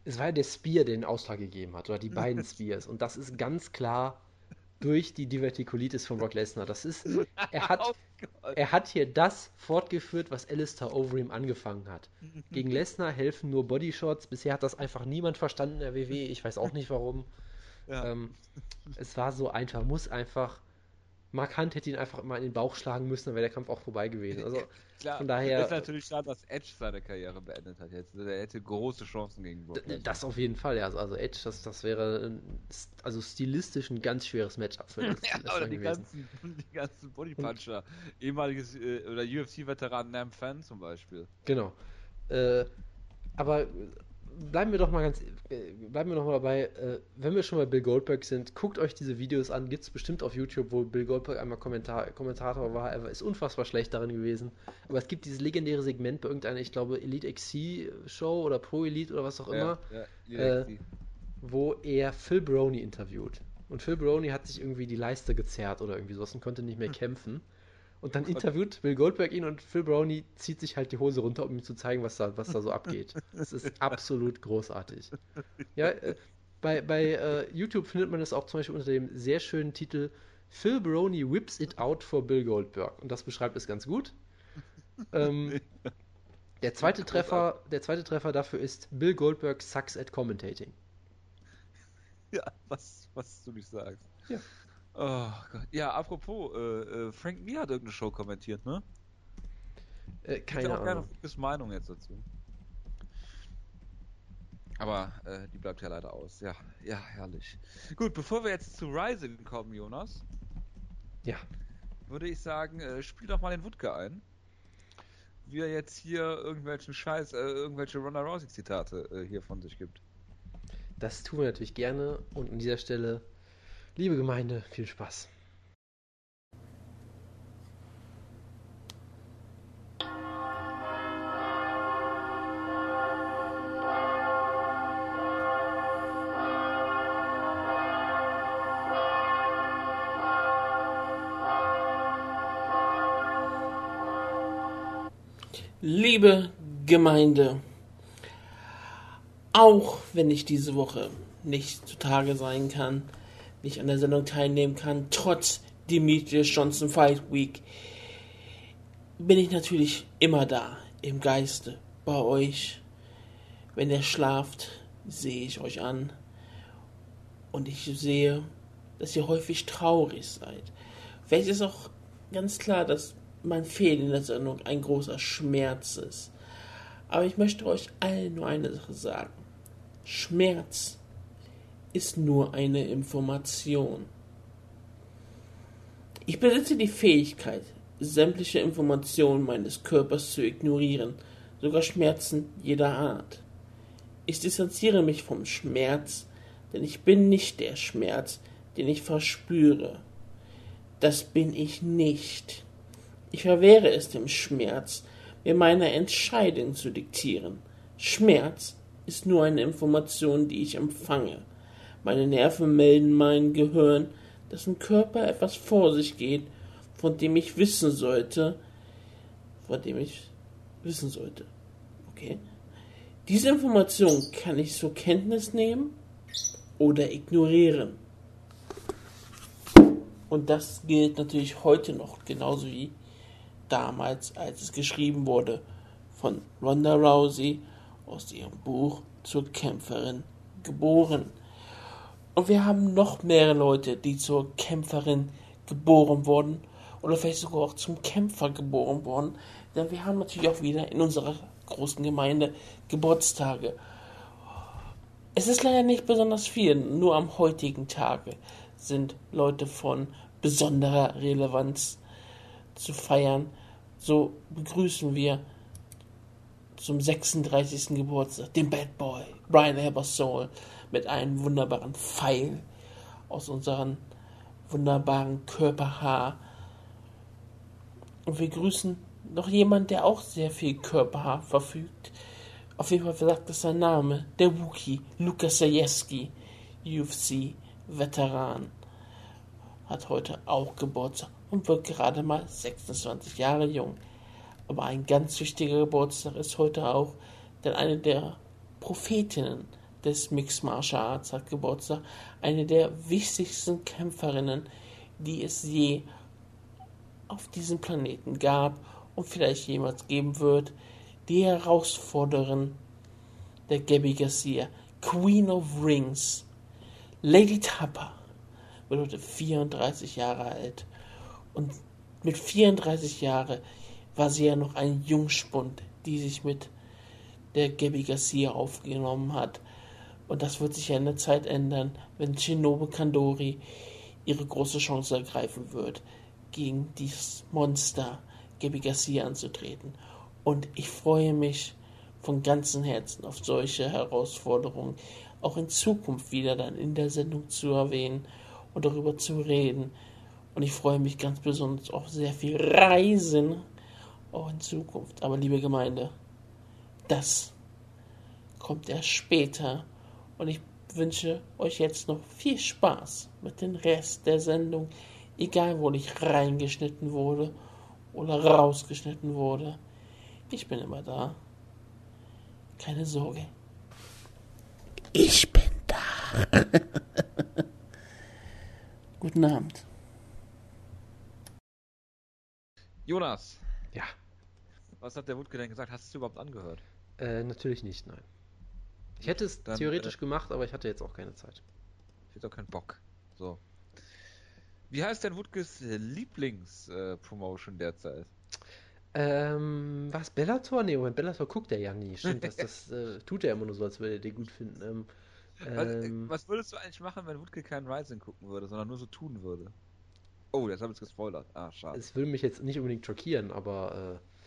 es war ja der Spear, der den Ausschlag gegeben hat, oder die beiden <laughs> Spears. Und das ist ganz klar durch die Divertikulitis von Brock Lesnar. Das ist, er hat, <laughs> oh er hat hier das fortgeführt, was Alistair Overeem angefangen hat. <laughs> Gegen Lesnar helfen nur Bodyshots. Bisher hat das einfach niemand verstanden in der WWE. Ich weiß auch nicht warum. Ja. Ähm, es war so einfach, muss einfach Mark Hunt hätte ihn einfach mal in den Bauch schlagen müssen, dann wäre der Kampf auch vorbei gewesen. Also <laughs> Klar, von daher. ist natürlich schade, dass Edge seine Karriere beendet hat jetzt. Er hätte große Chancen gegen Brock Das auf jeden Fall, ja. Also Edge, das, das wäre also stilistisch ein ganz schweres Matchup für <laughs> das, ja, oder die ganzen, <laughs> die ganzen Bodypuncher. Ehemaliges äh, oder UFC-Veteran Nam Fan zum Beispiel. Genau. Äh, aber bleiben wir doch mal ganz, äh, bleiben wir noch mal dabei, äh, wenn wir schon bei Bill Goldberg sind, guckt euch diese Videos an, gibt es bestimmt auf YouTube, wo Bill Goldberg einmal Kommentar, Kommentator war, er ist unfassbar schlecht darin gewesen, aber es gibt dieses legendäre Segment bei irgendeiner, ich glaube, Elite XC Show oder Pro Elite oder was auch immer, ja, ja, äh, wo er Phil Brony interviewt. Und Phil Brony hat sich irgendwie die Leiste gezerrt oder irgendwie sowas und konnte nicht mehr kämpfen. Und dann interviewt Bill Goldberg ihn und Phil Brownie zieht sich halt die Hose runter, um ihm zu zeigen, was da, was da so abgeht. Das ist <laughs> absolut großartig. Ja, äh, bei, bei äh, YouTube findet man das auch zum Beispiel unter dem sehr schönen Titel Phil Brony whips it out for Bill Goldberg. Und das beschreibt es ganz gut. Ähm, <laughs> der, zweite Treffer, der zweite Treffer dafür ist Bill Goldberg sucks at commentating. Ja, was, was du nicht sagst. Ja. Oh Gott. Ja, apropos, äh, äh, Frank Mir hat irgendeine Show kommentiert, ne? Äh, keine Ahnung. Ich habe keine Meinung jetzt dazu. Aber äh, die bleibt ja leider aus. Ja, ja, herrlich. Gut, bevor wir jetzt zu Rising kommen, Jonas. Ja. Würde ich sagen, äh, spiel doch mal den Wutke ein. Wie er jetzt hier irgendwelchen Scheiß, äh, irgendwelche Ronda Rousey Zitate äh, hier von sich gibt. Das tun wir natürlich gerne und an dieser Stelle Liebe Gemeinde, viel Spaß. Liebe Gemeinde, auch wenn ich diese Woche nicht zutage sein kann, nicht an der Sendung teilnehmen kann, trotz Demetrius Johnson Fight Week, bin ich natürlich immer da, im Geiste, bei euch. Wenn ihr schlaft, sehe ich euch an und ich sehe, dass ihr häufig traurig seid. Vielleicht ist auch ganz klar, dass mein Fehl in der Sendung ein großer Schmerz ist. Aber ich möchte euch allen nur eine Sache sagen. Schmerz ist nur eine Information. Ich besitze die Fähigkeit, sämtliche Informationen meines Körpers zu ignorieren, sogar Schmerzen jeder Art. Ich distanziere mich vom Schmerz, denn ich bin nicht der Schmerz, den ich verspüre. Das bin ich nicht. Ich verwehre es dem Schmerz, mir meine Entscheidung zu diktieren. Schmerz ist nur eine Information, die ich empfange. Meine Nerven melden mein Gehirn, dass im Körper etwas vor sich geht, von dem ich wissen sollte, von dem ich wissen sollte. Okay? Diese Information kann ich zur Kenntnis nehmen oder ignorieren. Und das gilt natürlich heute noch, genauso wie damals, als es geschrieben wurde von Ronda Rousey aus ihrem Buch zur Kämpferin geboren. Und wir haben noch mehrere Leute, die zur Kämpferin geboren wurden oder vielleicht sogar auch zum Kämpfer geboren wurden. Denn wir haben natürlich auch wieder in unserer großen Gemeinde Geburtstage. Es ist leider nicht besonders viel, nur am heutigen Tage sind Leute von besonderer Relevanz zu feiern. So begrüßen wir zum 36. Geburtstag den Bad Boy, Brian Ebersole, mit einem wunderbaren Pfeil aus unserem wunderbaren Körperhaar. Und wir grüßen noch jemanden, der auch sehr viel Körperhaar verfügt. Auf jeden Fall sagt es sein Name, der Wookie, Lukas Sajewski, UFC-Veteran, hat heute auch Geburtstag und wird gerade mal 26 Jahre jung. Aber ein ganz wichtiger Geburtstag ist heute auch, denn eine der Prophetinnen des Mixed Martial Arts hat Geburtstag. Eine der wichtigsten Kämpferinnen, die es je auf diesem Planeten gab und vielleicht jemals geben wird. Die Herausforderin der Gabby Garcia, Queen of Rings, Lady Tapper, wird heute 34 Jahre alt. Und mit 34 Jahren war sie ja noch ein Jungspund, die sich mit der Gabby Garcia aufgenommen hat. Und das wird sich ja in der Zeit ändern, wenn Shinobu Kandori ihre große Chance ergreifen wird, gegen dieses Monster Gabi Garcia anzutreten. Und ich freue mich von ganzem Herzen auf solche Herausforderungen, auch in Zukunft wieder dann in der Sendung zu erwähnen und darüber zu reden. Und ich freue mich ganz besonders auf sehr viel Reisen, auch in Zukunft. Aber liebe Gemeinde, das kommt erst später und ich wünsche euch jetzt noch viel Spaß mit dem Rest der Sendung, egal wo ich reingeschnitten wurde oder rausgeschnitten wurde. Ich bin immer da. Keine Sorge. Ich bin da. <laughs> Guten Abend. Jonas. Ja. Was hat der Wutke denn gesagt? Hast du es überhaupt angehört? Äh, natürlich nicht, nein. Ich hätte es Dann, theoretisch äh, gemacht, aber ich hatte jetzt auch keine Zeit. Ich hätte auch keinen Bock. So. Wie heißt denn Wutkes Lieblingspromotion äh, derzeit? Ähm, was, Bellator? Nee, Moment, Bellator guckt er ja nie. Stimmt, das, das <laughs> äh, tut er immer nur so, als würde er den gut finden. Ähm, was, äh, ähm, was, würdest du eigentlich machen, wenn Wutke keinen Rising gucken würde, sondern nur so tun würde? Oh, jetzt habe ich es gespoilert. Ah, schade. Es würde mich jetzt nicht unbedingt schockieren, aber äh,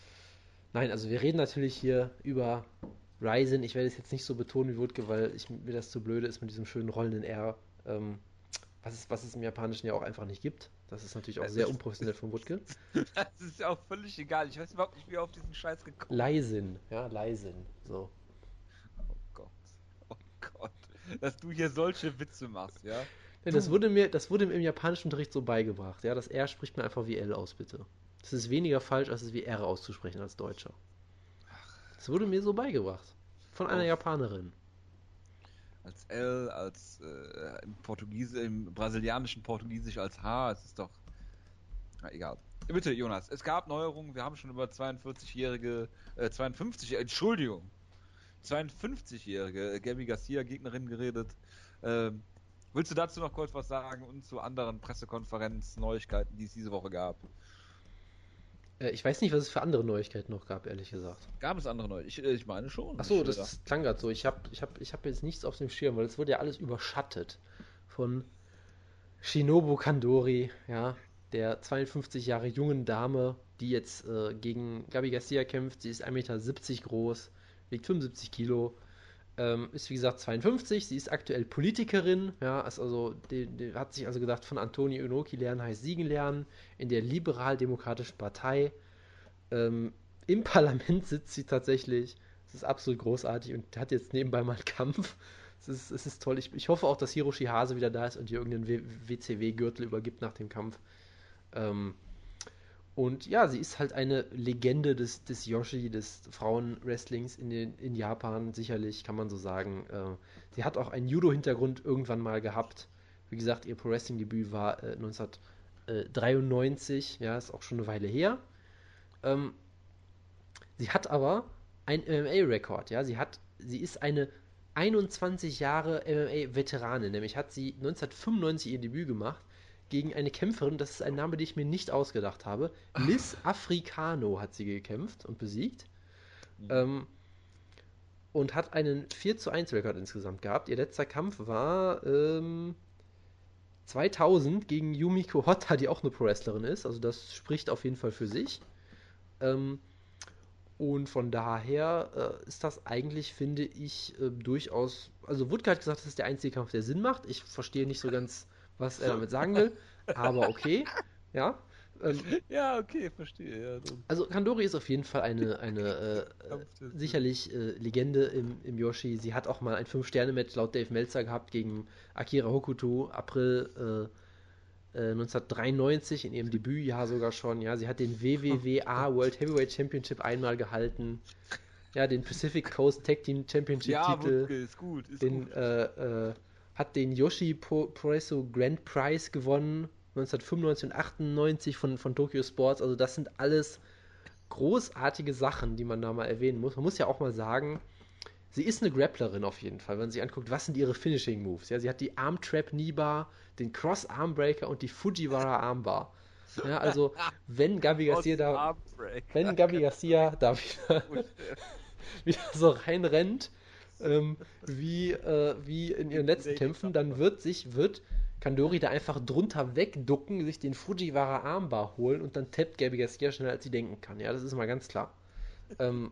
nein, also wir reden natürlich hier über Ryzen. Ich werde es jetzt nicht so betonen wie Wutke, weil ich, mir das zu blöde ist mit diesem schönen rollenden R. Ähm, was, es, was es im Japanischen ja auch einfach nicht gibt. Das ist natürlich auch sehr unprofessionell von Wutke. <laughs> Das ist ja auch völlig egal. Ich weiß überhaupt nicht, wie er auf diesen Scheiß gekommen ist. Leisin, ja, Leisin. So. Oh Gott. Oh Gott. Dass du hier solche Witze machst, ja? ja das, wurde mir, das wurde mir im japanischen Unterricht so beigebracht. Ja, das R spricht mir einfach wie L aus, bitte. Das ist weniger falsch, als es wie R auszusprechen als Deutscher. Das wurde mir so beigebracht. Von einer. Japanerin als L, als äh, im, Portugies im brasilianischen Portugiesisch als H. Es ist doch. Na, egal. Bitte, Jonas, es gab Neuerungen. Wir haben schon über 42-jährige, äh, 52, Entschuldigung, 52-jährige äh, Gabby Garcia Gegnerin geredet. Ähm, willst du dazu noch kurz was sagen und zu anderen Pressekonferenzen, Neuigkeiten, die es diese Woche gab? Äh, ich weiß nicht, was es für andere Neuigkeiten noch gab, ehrlich gesagt. Gab es andere Neuigkeiten? Ich, äh, ich, meine schon. Achso, das klang gerade so. Ich habe ich hab, ich hab jetzt nichts auf dem Schirm, weil es wurde ja alles überschattet von Shinobu Kandori, ja, der 52 Jahre jungen Dame, die jetzt äh, gegen Gabi Garcia kämpft. Sie ist 1,70 Meter groß, wiegt 75 Kilo ähm, ist wie gesagt 52, sie ist aktuell Politikerin, ja, also, die, die hat sich also gedacht, von Antonio Inoki lernen heißt siegen lernen, in der liberal-demokratischen Partei. Ähm, Im <laughs> Parlament sitzt sie tatsächlich, es ist absolut großartig und hat jetzt nebenbei mal einen Kampf. Es ist, es ist toll. Ich, ich hoffe auch, dass Hiroshi Hase wieder da ist und ihr irgendeinen WCW-Gürtel übergibt nach dem Kampf. Ähm, und ja, sie ist halt eine Legende des, des Yoshi, des Frauenwrestlings in, in Japan, sicherlich, kann man so sagen. Äh, sie hat auch einen Judo-Hintergrund irgendwann mal gehabt. Wie gesagt, ihr Pro-Wrestling-Debüt war äh, 1993, ja, ist auch schon eine Weile her. Ähm, sie hat aber einen MMA-Rekord, ja, sie hat, sie ist eine 21 Jahre MMA-Veteranin, nämlich hat sie 1995 ihr Debüt gemacht gegen eine Kämpferin, das ist ein Name, den ich mir nicht ausgedacht habe. Miss Africano hat sie gekämpft und besiegt. Mhm. Ähm, und hat einen 4 zu 1 Rekord insgesamt gehabt. Ihr letzter Kampf war ähm, 2000 gegen Yumiko Hotta, die auch eine Pro-Wrestlerin ist. Also das spricht auf jeden Fall für sich. Ähm, und von daher äh, ist das eigentlich, finde ich, äh, durchaus. Also Woodke hat gesagt, das ist der einzige Kampf, der Sinn macht. Ich verstehe nicht so <laughs> ganz, was er damit sagen will. Aber okay. <laughs> Ja. Ähm, ja, okay, verstehe. Ja, also Kandori ist auf jeden Fall eine, eine äh, <laughs> äh, sicherlich äh, Legende im, im Yoshi. Sie hat auch mal ein 5-Sterne-Match laut Dave Meltzer gehabt gegen Akira Hokuto, April 1993 äh, äh, in ihrem <laughs> Debütjahr sogar schon. Ja, sie hat den WWWA World Heavyweight Championship einmal gehalten. Ja, den Pacific Coast Tag Team Championship ja, Titel. Ja, ist gut, ist den, gut. Äh, hat den Yoshi Presso Grand Prize gewonnen 1995 und 98 von, von Tokyo Sports. Also das sind alles großartige Sachen, die man da mal erwähnen muss. Man muss ja auch mal sagen, sie ist eine Grapplerin auf jeden Fall, wenn man sich anguckt, was sind ihre Finishing Moves. Ja, sie hat die Arm Trap Niba, den Cross Armbreaker und die Fujiwara Armbar. Ja, also wenn Gabi Garcia da, wenn Gabi Garcia da wieder, <laughs> <laughs> wieder so reinrennt, ähm, wie, äh, wie in ihren letzten Kämpfen, dann wird sich, wird Kandori da einfach drunter wegducken, sich den Fujiwara Armbar holen und dann tappt Gabi Garcia schneller als sie denken kann. Ja, das ist mal ganz klar. Ähm,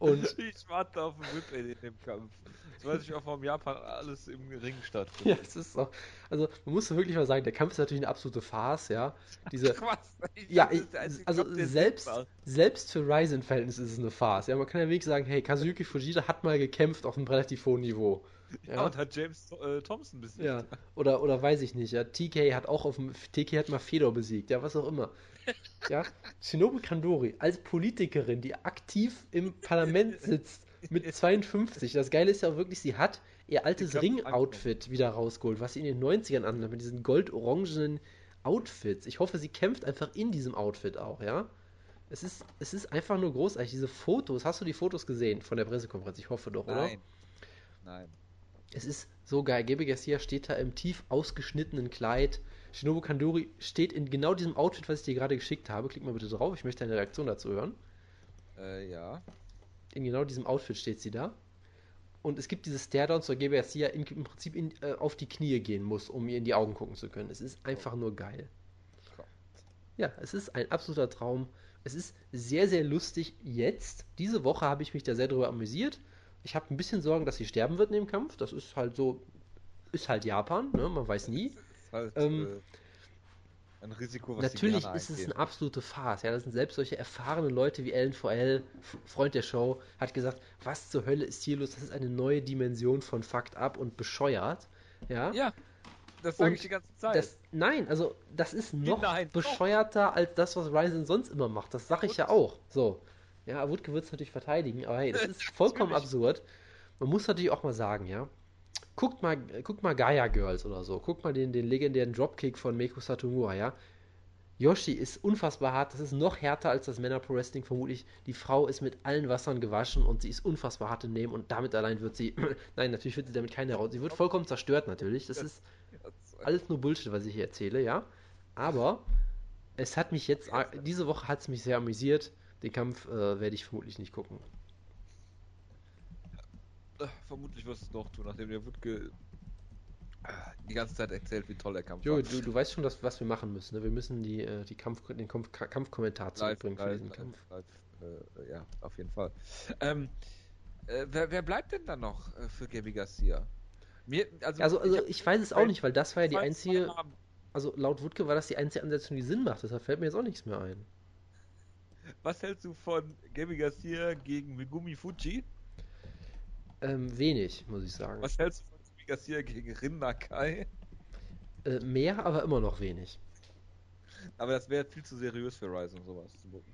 Und <laughs> Ich warte auf den Whip in dem Kampf. Das weiß ich auch vom Japan alles im Ring ja, stattfindet. es ist auch, also man muss wirklich mal sagen, der Kampf ist natürlich eine absolute Farce, ja. Diese? <laughs> Ich ja, ich, also Kampf, selbst, selbst für Ryzen-Verhältnisse ist es eine Farce. Ja, man kann ja wirklich sagen, hey, Kazuyuki Fujita hat mal gekämpft auf einem relativ hohen Niveau. Ja, Ja, und hat James äh, Thompson besiegt. ja. Oder, oder weiß ich nicht, ja. TK hat auch auf dem, TK hat mal Fedor besiegt, ja, was auch immer. Ja, Shinobu Kandori als Politikerin, die aktiv im Parlament sitzt mit <laughs> 52. Das Geile ist ja auch wirklich, sie hat ihr altes Ring-Outfit wieder rausgeholt, was sie in den 90ern anhat, mit diesen gold-orangenen Outfits. Ich hoffe, sie kämpft einfach in diesem Outfit auch, ja. Es ist, es ist einfach nur großartig. Diese Fotos, hast du die Fotos gesehen von der Pressekonferenz? Ich hoffe doch, oder? Nein. Nein. Es ist so geil. Gebe Garcia steht da im tief ausgeschnittenen Kleid. Shinobu Kandori steht in genau diesem Outfit, was ich dir gerade geschickt habe. Klick mal bitte drauf, ich möchte deine Reaktion dazu hören. Äh, ja. In genau diesem Outfit steht sie da. Und es gibt dieses Stare-Down, zur Gebe Garcia in, im Prinzip in, äh, auf die Knie gehen muss, um ihr in die Augen gucken zu können. Es ist einfach nur geil. Ja, es ist ein absoluter Traum. Es ist sehr, sehr lustig jetzt. Diese Woche habe ich mich da sehr drüber amüsiert. Ich habe ein bisschen Sorgen, dass sie sterben wird in dem Kampf. Das ist halt so, ist halt Japan, ne? man weiß nie. Ist halt Ähm, äh, ein Risiko, was Natürlich ist es eine absolute Farce. Ja, das sind selbst solche erfahrenen Leute wie Ellen VL, Freund der Show, hat gesagt, was zur Hölle ist hier los? Das ist eine neue Dimension von Fucked Up und bescheuert. Ja, Ja, das sage ich die ganze Zeit. das, nein, also das ist noch Nein, doch. bescheuerter als das, was Ryzen sonst immer macht. Das sage ich ja auch. So. Ja, Wutke wird es natürlich verteidigen, aber hey, das <laughs> ist vollkommen absurd. Man muss natürlich auch mal sagen, ja. Guckt mal, guckt mal Gaia Girls oder so. Guckt mal den, den legendären Dropkick von Meiko Satomura, ja. Yoshi ist unfassbar hart. Das ist noch härter als das Männer Pro Wrestling vermutlich. Die Frau ist mit allen Wassern gewaschen und sie ist unfassbar hart im Nehmen und damit allein wird sie. <clears throat> Nein, natürlich wird sie damit keine raus. Sie wird vollkommen zerstört natürlich. Das ist alles nur Bullshit, was ich hier erzähle, ja. Aber es hat mich jetzt, diese Woche hat es mich sehr amüsiert. Den Kampf äh, werde ich vermutlich nicht gucken. Äh, Vermutlich wirst du es doch tun, nachdem der Wutke äh, die ganze Zeit erzählt, wie toll der Kampf Jo, war. du, du weißt schon, dass, was wir machen müssen. Ne? Wir müssen die, äh, die Kampf, den Kampf, Kampfkommentar zurückbringen für diesen Kampf. live, äh, ja, auf jeden Fall. Ähm, äh, wer, wer bleibt denn dann noch für Gabby Garcia? Mir, also, Also, also hab ich weiß es auch nicht, weil das war ja die einzige, also laut Wutke war das die einzige Ansetzung, die Sinn macht. Deshalb fällt mir jetzt auch nichts mehr ein. Was hältst du von Gabby Garcia gegen Megumi Fuji? Ähm, wenig, muss ich sagen. Was hältst du von Garcia gegen Rin Nakai? Äh, mehr, aber immer noch wenig. Aber das wäre viel zu seriös für Ryzen, sowas zu bucken.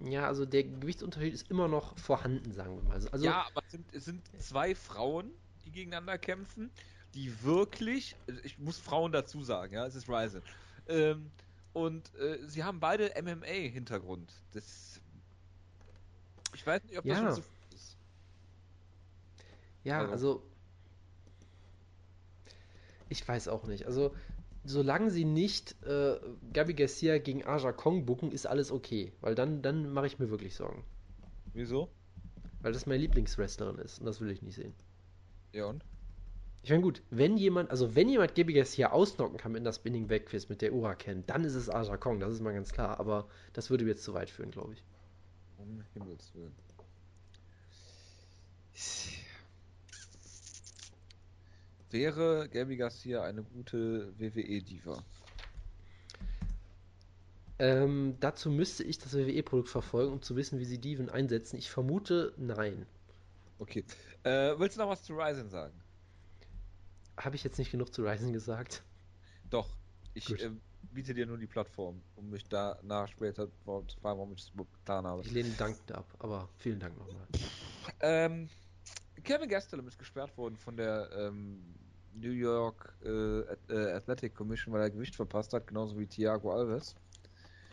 Ja, also der Gewichtsunterschied ist immer noch vorhanden, sagen wir mal. Also, also ja, aber es sind, es sind zwei Frauen, die gegeneinander kämpfen, die wirklich, ich muss Frauen dazu sagen, ja, es ist Ryzen. Ähm, und äh, sie haben beide MMA-Hintergrund. Das. Ich weiß nicht, ob das Ja. schon ist. Ja, Also- also. Ich weiß auch nicht. Also, solange sie nicht äh, Gabi Garcia gegen Aja Kong bucken, ist alles okay. Weil dann, dann mache ich mir wirklich Sorgen. Wieso? Weil das meine Lieblingswrestlerin ist und das will ich nicht sehen. Ja und? Ich meine, gut, wenn jemand, also wenn jemand Gabi Garcia ausnocken kann in das Spinning Backfist mit der Uraken, dann ist es Aja Kong, das ist mal ganz klar. Aber das würde mir jetzt zu weit führen, glaube ich. Um Himmels Willen. Wäre Gabby Garcia eine gute WWE-Diva? Ähm, dazu müsste ich das WWE-Produkt verfolgen, um zu wissen, wie sie Diven einsetzen. Ich vermute, nein. Okay. Äh, willst du noch was zu Ryzen sagen? Habe ich jetzt nicht genug zu Ryzen gesagt? Doch. Ich äh, biete dir nur die Plattform, um mich danach später zu fragen, warum ich das getan habe. Ich lehne dankend ab, aber vielen Dank nochmal. Ähm, Kevin Gastelum ist gesperrt worden von der ähm, New York äh, äh, Athletic Commission, weil er Gewicht verpasst hat, genauso wie Thiago Alves.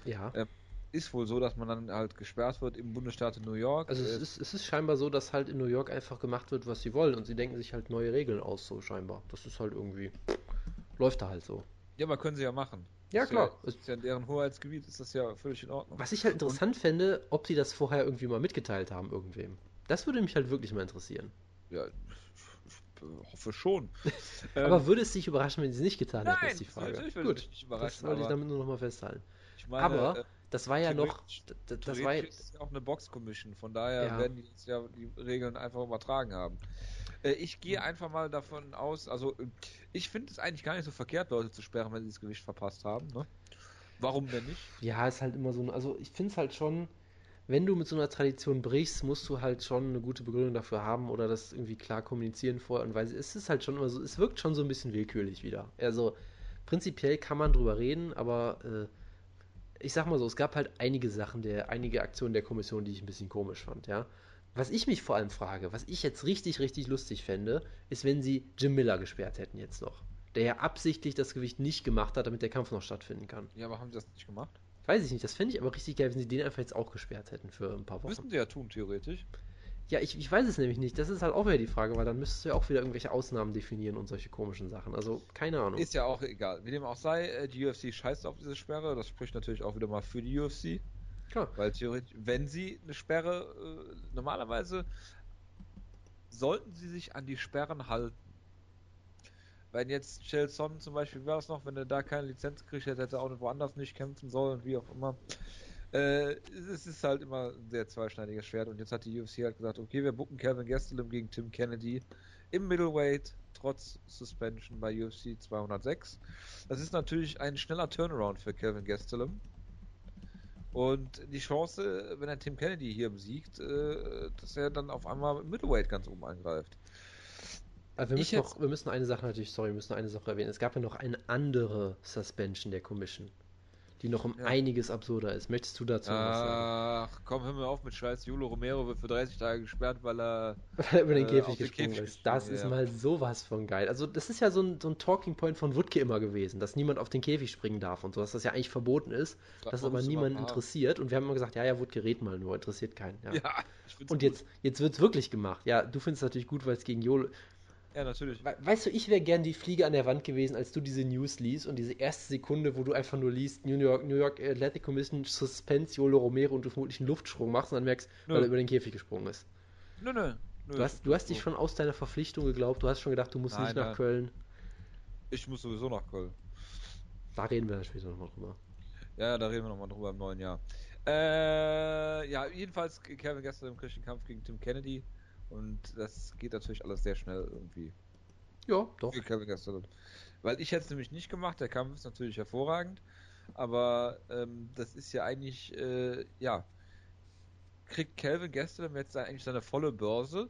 Ja. Äh, Ist wohl so, dass man dann halt gesperrt wird im Bundesstaat New York. Also es Äh, ist, es ist scheinbar so, dass halt in New York einfach gemacht wird, was sie wollen und sie denken sich halt neue Regeln aus, so scheinbar. Das ist halt irgendwie. Läuft da halt so. ja, aber können sie ja machen. Ja, ist klar. Ja, ist ja in deren Hoheitsgebiet, ist das ja völlig in Ordnung. Was ich halt interessant fände, ob sie das vorher irgendwie mal mitgeteilt haben, irgendwem. Das würde mich halt wirklich mal interessieren. Ja, ich, hoffe schon. <laughs> Aber Ähm, würde es dich überraschen, wenn sie es nicht getan hätten, nein, ist die Frage. natürlich würde Gut, mich nicht das überraschen, wollte ich damit nur nochmal festhalten. ich meine, Aber äh, das war ja noch. Das, das war ist ja auch eine Box-Commission, von daher Ja. werden die jetzt ja die Regeln einfach übertragen haben. Äh, Ich gehe einfach mal davon aus, also äh, ich finde es eigentlich gar nicht so verkehrt, Leute zu sperren, wenn sie das Gewicht verpasst haben. Ne? Warum denn nicht? Ja, ist halt immer so ein. Also, ich finde es halt schon. Wenn du mit so einer Tradition brichst, musst du halt schon eine gute Begründung dafür haben oder das irgendwie klar kommunizieren vorher. Und weil es ist halt schon immer so, es wirkt schon so ein bisschen willkürlich wieder. Also prinzipiell kann man drüber reden, aber äh, ich sag mal so, es gab halt einige Sachen, der, einige Aktionen der Kommission, die ich ein bisschen komisch fand, ja. Was ich mich vor allem frage, was ich jetzt richtig, richtig lustig fände, ist, wenn sie Jim Miller gesperrt hätten jetzt noch. Der ja absichtlich das Gewicht nicht gemacht hat, damit der Kampf noch stattfinden kann. Ja, aber haben sie das nicht gemacht? Weiß ich nicht, das fände ich aber richtig geil, wenn sie den einfach jetzt auch gesperrt hätten für ein paar Wochen. Müssten sie ja tun, theoretisch. Ja, ich, ich weiß es nämlich nicht. Das ist halt auch wieder die Frage, weil dann müsstest du ja auch wieder irgendwelche Ausnahmen definieren und solche komischen Sachen. Also, keine Ahnung. Ist ja auch egal. Wie dem auch sei, äh, die UFC scheißt auf diese Sperre. Das spricht natürlich auch wieder mal für die UFC. Klar. Weil theoretisch, wenn sie eine Sperre, äh, normalerweise sollten sie sich an die Sperren halten. Wenn jetzt Chelson zum Beispiel, war das noch, wenn er da keine Lizenz gekriegt hätte, hätte er auch woanders nicht kämpfen sollen, wie auch immer. Äh, es ist halt immer ein sehr zweischneidiges Schwert und jetzt hat die UFC halt gesagt, okay, wir bucken Kevin Gastelum gegen Tim Kennedy im Middleweight, trotz Suspension bei UFC 206. Das ist natürlich ein schneller Turnaround für Kevin Gastelum. Und die Chance, wenn er Tim Kennedy hier besiegt, äh, dass er dann auf einmal im Middleweight ganz oben angreift. Aber wir Ich müssen, jetzt- noch, wir müssen eine Sache natürlich, sorry, wir müssen eine Sache erwähnen. Es gab ja noch eine andere Suspension der Commission, die noch um Ja. einiges absurder ist. Möchtest du dazu noch was sagen? Ach, komm, hör mir auf mit Scheiß. Julo Romero wird für 30 Tage gesperrt, weil er. Weil <laughs> er über den äh, Käfig gesprungen Käfig ist. Das gesprungen, ist ja. mal sowas von geil. Also, das ist ja so ein, so ein Talking Point von Wutke immer gewesen, dass niemand auf den Käfig springen darf und so, dass das ja eigentlich verboten ist, Frag dass mal, aber niemanden interessiert. Und wir haben immer gesagt, ja, ja, Wutke, red mal nur, interessiert keinen. Ja. <laughs> Ja, ich find's Und gut. jetzt, jetzt wird es wirklich gemacht. Ja, du findest es natürlich gut, weil es gegen Jolo. Ja, natürlich. We weißt du, ich wäre gern die Fliege an der Wand gewesen, als du diese News liest und diese erste Sekunde, wo du einfach nur liest, New York, New York Athletic Commission suspends Jolo Romero und du vermutlich einen Luftsprung machst und dann merkst, Nö. weil er über den Käfig gesprungen ist. Nö, nö. nö. Du hast, du hast dich schon aus deiner Verpflichtung geglaubt, du hast schon gedacht, du musst Nein, nicht nach nein. Köln. Ich muss sowieso nach Köln. Da reden wir dann später nochmal drüber. Ja, da reden wir nochmal drüber im neuen Jahr. Äh, ja, jedenfalls, Kevin gestern im Kirchen Kampf gegen Tim Kennedy. Und das geht natürlich alles sehr schnell irgendwie. Ja, doch. Weil ich hätte es nämlich nicht gemacht, der Kampf ist natürlich hervorragend, aber ähm, das ist ja eigentlich, äh, ja, kriegt Calvin Gastelum jetzt eigentlich seine volle Börse,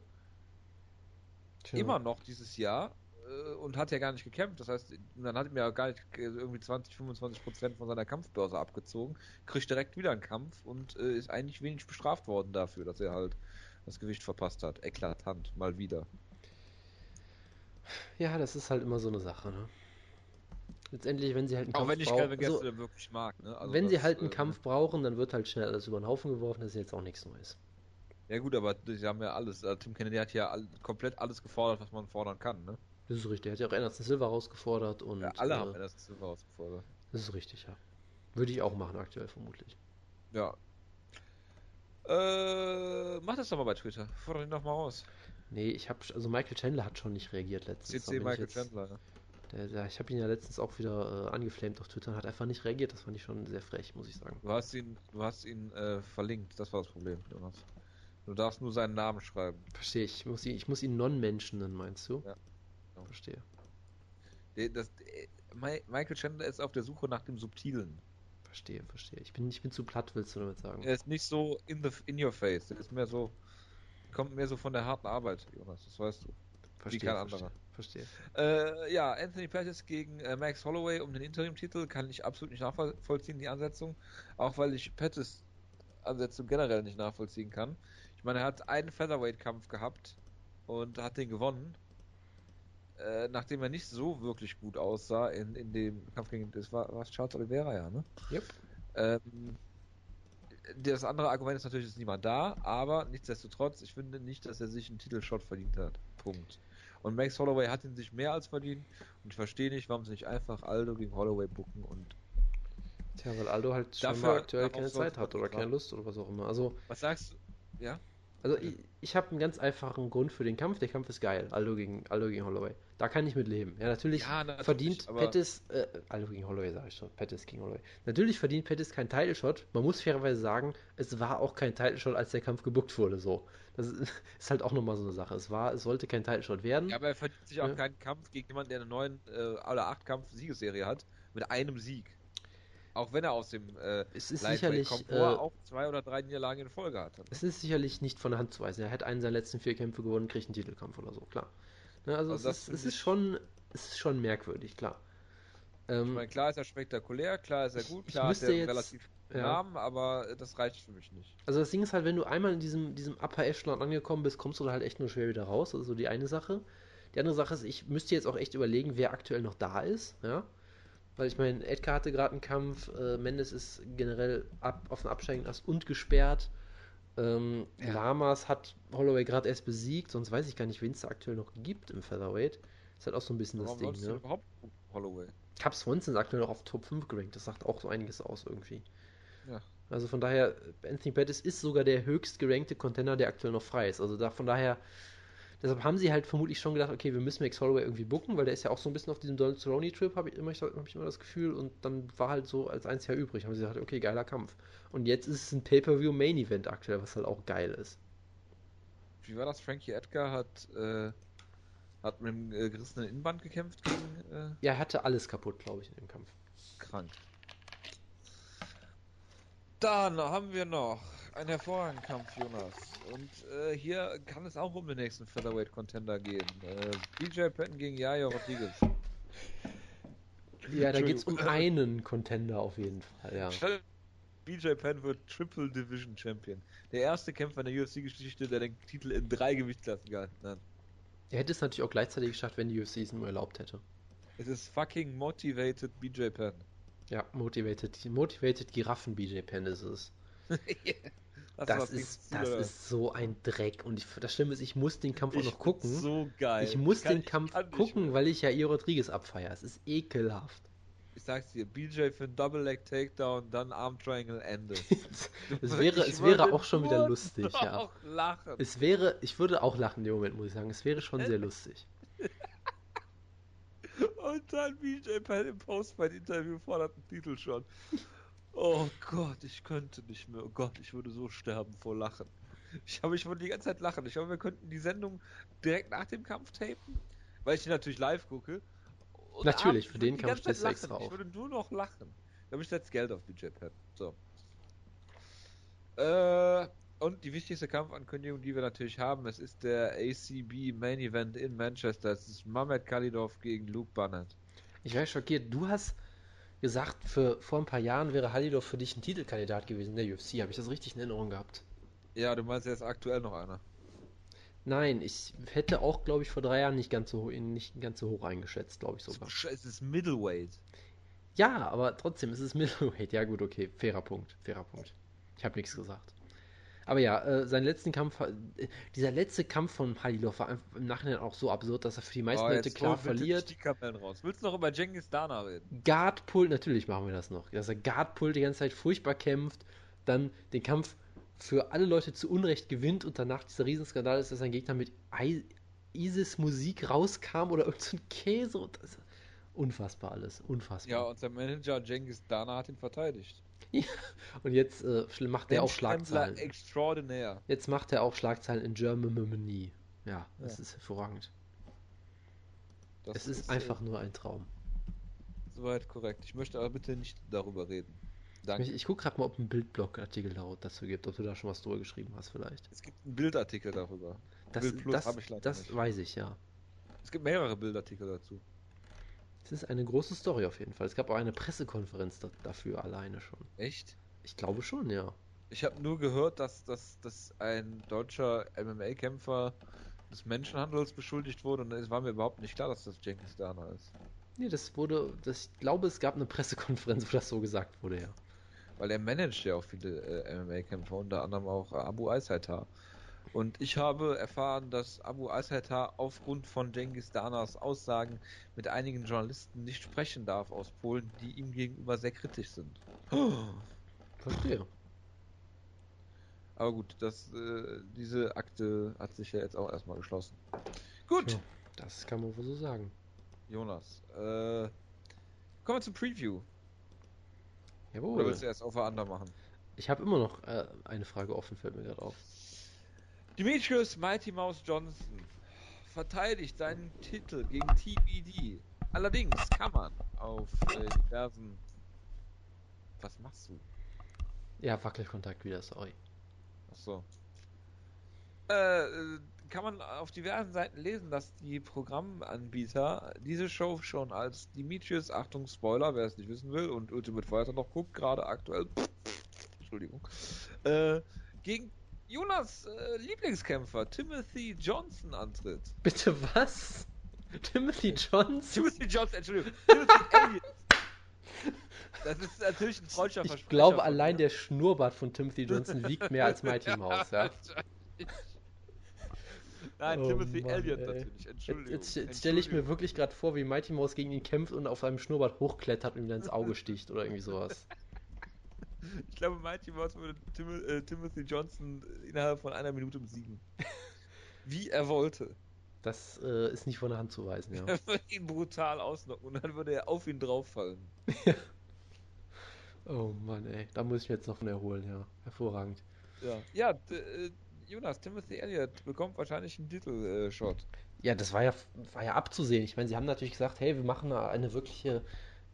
Tja. immer noch dieses Jahr, äh, und hat ja gar nicht gekämpft, das heißt, dann hat ihm ja gar nicht äh, irgendwie 20, 25 Prozent von seiner Kampfbörse abgezogen, kriegt direkt wieder einen Kampf und äh, ist eigentlich wenig bestraft worden dafür, dass er halt das Gewicht verpasst hat. Eklatant, mal wieder. Ja, das ist halt immer so eine Sache, ne? Letztendlich, wenn sie halt einen Auch Kampf wenn ich brauchen, Calvin also, wirklich mag, ne? Also wenn sie das, halt einen äh, Kampf brauchen, dann wird halt schnell alles über den Haufen geworfen, das ist jetzt auch nichts Neues. Ja gut, aber sie haben ja alles. Also Tim Kennedy hat ja all, komplett alles gefordert, was man fordern kann, ne? Das ist richtig. Er hat ja auch Anderson Silva rausgefordert und ja, alle äh, haben das Silber rausgefordert. das ist richtig, ja. Würde ich auch machen aktuell vermutlich. Ja. Äh, mach das doch mal bei Twitter. Fordere ihn doch mal raus. Nee, ich habe also Michael Chandler hat schon nicht reagiert letztens. CC Michael jetzt- Chandler, ne? Der, der, ich habe ihn ja letztens auch wieder äh, angeflamed auf Twitter und hat einfach nicht reagiert. Das fand ich schon sehr frech, muss ich sagen. Du hast ihn, du hast ihn äh, verlinkt, das war das Problem, Jonas. Du darfst nur seinen Namen schreiben. Verstehe ich. Muss ihn, ich muss ihn Non-Menschen nennen, meinst du? Ja. Verstehe. Das, Mi- Michael Chandler ist auf der Suche nach dem Subtilen. Verstehe, verstehe. Ich bin, ich bin zu platt, willst du damit sagen? Er ist nicht so in the in your face. Der ist mehr so, kommt mehr so von der harten Arbeit, Jonas. Das weißt du. verstehe, kein verstehe, anderer. verstehe. Äh, ja, Anthony Pettis gegen äh, Max Holloway um den Interim-Titel kann ich absolut nicht nachvollziehen, die Ansetzung. Auch weil ich Pettis Ansetzung generell nicht nachvollziehen kann. Ich meine, er hat einen Featherweight-Kampf gehabt und hat den gewonnen. Äh, nachdem er nicht so wirklich gut aussah in, in dem Kampf gegen, das war, war Charles Oliveira, ja, ne? Yep. Ähm, das andere Argument ist natürlich, ist niemand da, aber nichtsdestotrotz, ich finde nicht, dass er sich einen Titelshot verdient hat. Punkt. Und Max Holloway hat ihn sich mehr als verdient und ich verstehe nicht, warum sie nicht einfach Aldo gegen Holloway bucken und Tja, weil Aldo halt Dafür- aktuell keine Zeit hat oder keine. Lust oder was auch immer. Also, was sagst du? Ja? Also ich, ich habe einen ganz einfachen Grund für den Kampf. Der Kampf ist geil. Aldo gegen, Aldo gegen Holloway. Da kann ich mit leben. Ja, natürlich, Ja, natürlich, verdient Pettis, äh, Aldo gegen Holloway sage ich schon, Pettis gegen Holloway. Natürlich verdient Pettis keinen Title Shot. Man muss fairerweise sagen, es war auch kein Title Shot, als der Kampf gebuckt wurde. So, das ist, <laughs> ist halt auch nochmal so eine Sache. Es war, es sollte kein Title Shot werden. Ja, aber er verdient sich auch Ja. keinen Kampf gegen jemanden, der eine neuen äh, alle acht Kampf-Siegesserie hat, mit einem Sieg. Auch wenn er aus dem äh, es ist sicherlich, kommt, äh, auch zwei oder drei Niederlagen in Folge hatte. es ist sicherlich nicht von der Hand zu weisen. Er hat einen seiner letzten vier Kämpfe gewonnen, kriegt einen Titelkampf oder so, klar. Ne, also, Also das es, ist, es ist ich- schon, es ist schon merkwürdig, klar. Ich Ähm, meine, klar ist er spektakulär, klar ist er gut, Ich klar müsste er jetzt- relativ ja. Namen, aber das reicht für mich nicht. Also das Ding ist halt, wenn du einmal in diesem, diesem Upper Echelon angekommen bist, kommst du da halt echt nur schwer wieder raus. Also so die eine Sache. Die andere Sache ist, ich müsste jetzt auch echt überlegen, wer aktuell noch da ist, ja. Weil ich meine, Edgar hatte gerade einen Kampf, äh, Mendes ist generell ab, auf den absteigenden Ast und gesperrt. Ähm, Ja. Lamas hat Holloway gerade erst besiegt, sonst weiß ich gar nicht, wen es da aktuell noch gibt im Featherweight. Ist halt auch so ein bisschen das Warum Ding, sollst du ne? überhaupt Holloway? Cap Swanson ist aktuell noch auf Top 5 gerankt. Das sagt auch so einiges aus irgendwie. Ja. Also von daher, Anthony Pettis ist sogar der höchst gerankte Contender, der aktuell noch frei ist. Also da, von daher, deshalb haben sie halt vermutlich schon gedacht, okay, wir müssen Max Holloway irgendwie booken, weil der ist ja auch so ein bisschen auf diesem Donald Cerrone-Trip, habe ich, immer- hab ich immer das Gefühl. Und dann war halt so als eins Jahr übrig. Haben sie gesagt, okay, geiler Kampf. Und jetzt ist es ein Pay-Per-View-Main-Event aktuell, was halt auch geil ist. Wie war das? Frankie Edgar hat, äh, hat mit dem äh, gerissenen Innenband gekämpft gegen äh, Ja, er hatte alles kaputt, glaube ich, in dem Kampf. krank. Dann haben wir noch einen hervorragenden Kampf, Jonas. Und äh, hier kann es auch um den nächsten Featherweight Contender gehen. Äh, BJ Penn gegen Yair Rodriguez. Ja, da geht es um einen Contender auf jeden Fall, ja. BJ Penn wird Triple Division Champion. Der erste Kämpfer in der UFC-Geschichte, der den Titel in drei Gewichtsklassen gehalten hat. Er hätte es natürlich auch gleichzeitig geschafft, wenn die UFC es nur erlaubt hätte. Es ist fucking motivated BJ Penn. Ja, motivated, motivated Giraffen BJ Penn <laughs> ist es. Das gegen ist, das oder? ist so ein Dreck. Und ich, das Schlimme ist, ich muss den Kampf auch noch gucken. So geil. ich muss Kann den Kampf gucken, weil ich ja ihr Rodriguez abfeiere. Es ist ekelhaft. Ich sag's dir, BJ für einen Double Leg Takedown, dann Arm Triangle Ende. <laughs> es wäre, Ich es wäre auch schon wieder lustig, ja. lachen. Es wäre, ich würde auch lachen in dem Moment, muss ich sagen. Es wäre schon Äh? sehr lustig. <laughs> Und dann BJ Penn im Post-Fight-Interview fordert einen Titel schon. Oh Gott, ich könnte nicht mehr. Oh Gott, ich würde so sterben vor Lachen. Ich habe, ich würde die ganze Zeit lachen. Ich glaube, wir könnten die Sendung direkt nach dem Kampf tapen, weil ich die natürlich live gucke. Und Natürlich, für den Kampf stehst du extra auf. Ich würde nur noch lachen. Ich glaube, ich setze Geld auf BJ Penn. So. Äh, und die wichtigste Kampfankündigung, die wir natürlich haben, es ist der ACB Main Event in Manchester. Es ist Mamed Khalidov gegen Luke Bannett. Ich war schockiert. Du hast gesagt, für, vor ein paar Jahren wäre Halidov für dich ein Titelkandidat gewesen in der UFC. Habe ich das richtig in Erinnerung gehabt? Ja, du meinst, er ist aktuell noch einer. Nein, ich hätte auch, glaube ich, vor drei Jahren nicht ganz so, nicht ganz so hoch eingeschätzt, glaube ich sogar. Es ist Middleweight. Ja, aber trotzdem, es ist Middleweight. Ja, gut, okay. Fairer Punkt. Fairer Punkt. Ich habe nichts gesagt. Aber ja, äh, seinen letzten Kampf, äh, dieser letzte Kampf von Halilov war im Nachhinein auch so absurd, dass er für die meisten Oh, Leute klar verliert. Die Kamellen raus. Willst du noch über Genghis Dana reden? Guardpull, natürlich machen wir das noch. Dass er Guardpull die ganze Zeit furchtbar kämpft, dann den Kampf für alle Leute zu Unrecht gewinnt und danach dieser Riesenskandal ist, dass sein Gegner mit I ISIS Musik rauskam oder irgend so ein Käse. Und das, unfassbar alles, unfassbar. Ja, und sein Manager Genghis Dana hat ihn verteidigt. Und jetzt äh, macht er auch Schlagzeilen. Extraordinär. Jetzt macht er auch Schlagzeilen in Germany. Ja, das Ja. ist hervorragend. Das es ist äh, einfach nur ein Traum. Soweit korrekt. Ich möchte aber bitte nicht darüber reden. Danke. Ich, ich gucke gerade mal, ob ein Bildblog-Artikel da- dazu gibt, ob du da schon was drüber geschrieben hast vielleicht. Es gibt einen Bildartikel darüber. Das, Bild das, das nicht. weiß ich, ja. Es gibt mehrere Bildartikel dazu. Es ist eine große Story auf jeden Fall. Es gab auch eine Pressekonferenz da, dafür alleine schon. Echt? Ich glaube schon, ja. Ich habe nur gehört, dass, dass, dass ein deutscher MMA-Kämpfer des Menschenhandels beschuldigt wurde und es war mir überhaupt nicht klar, dass das Genghis Dana ist. Nee, das wurde, das, ich glaube, es gab eine Pressekonferenz, wo das so gesagt wurde, ja. Weil er managt ja auch viele äh, MMA-Kämpfer, unter anderem auch Abu Aishaitar. Und ich habe erfahren, dass Abu Aishaitar aufgrund von Genghis Danas Aussagen mit einigen Journalisten nicht sprechen darf aus Polen, die ihm gegenüber sehr kritisch sind. <gasps> Verstehe. Aber gut, das, äh, diese Akte hat sich ja jetzt auch erstmal geschlossen. Gut. Ja, das kann man wohl so sagen. Jonas, äh, kommen wir zum Preview. Jawohl. Oder willst du erst auf der anderen machen? Ich habe immer noch äh, eine Frage offen, fällt mir gerade auf. Demetrius Mighty Mouse Johnson verteidigt seinen Titel gegen TBD. Allerdings kann man auf äh, diversen. Was machst du? Ja, Wackelkontakt wieder, sorry. Achso. Äh, kann man auf diversen Seiten lesen, dass die Programmanbieter diese Show schon als Demetrius, Achtung, Spoiler, wer es nicht wissen will und Ultimate Fighter noch guckt, gerade aktuell, <laughs> Entschuldigung, äh, gegen Jonas äh, Lieblingskämpfer Timothy Johnson antritt. Bitte was? Timothy Johnson? Timothy Johnson, Entschuldigung, Timothy <laughs> Elliott. Das ist natürlich ein freudscher Ich glaube, allein der Schnurrbart von Timothy Johnson wiegt mehr als <laughs> Mighty Mouse, ja. Nein, Oh Timothy Mann, Elliott ey. natürlich. Entschuldigung. jetzt, jetzt stelle ich mir wirklich gerade vor, wie Mighty Mouse gegen ihn kämpft und auf seinem Schnurrbart hochklettert und ihm dann ins Auge sticht oder irgendwie sowas. <laughs> Ich glaube, Mighty Mouse würde Tim äh, Timothy Johnson innerhalb von einer Minute besiegen. <laughs> Wie er wollte. Das äh, ist nicht von der Hand zu weisen, ja. <laughs> Er würde ihn brutal ausnocken und dann würde er auf ihn drauffallen. Oh Mann, ey. Da muss ich mir jetzt noch von erholen, ja. Hervorragend. Ja, ja äh, Jonas, Timothy Elliott bekommt wahrscheinlich einen Titelshot. Ja, das war ja, war ja abzusehen. Ich meine, sie haben natürlich gesagt, hey, wir machen eine wirkliche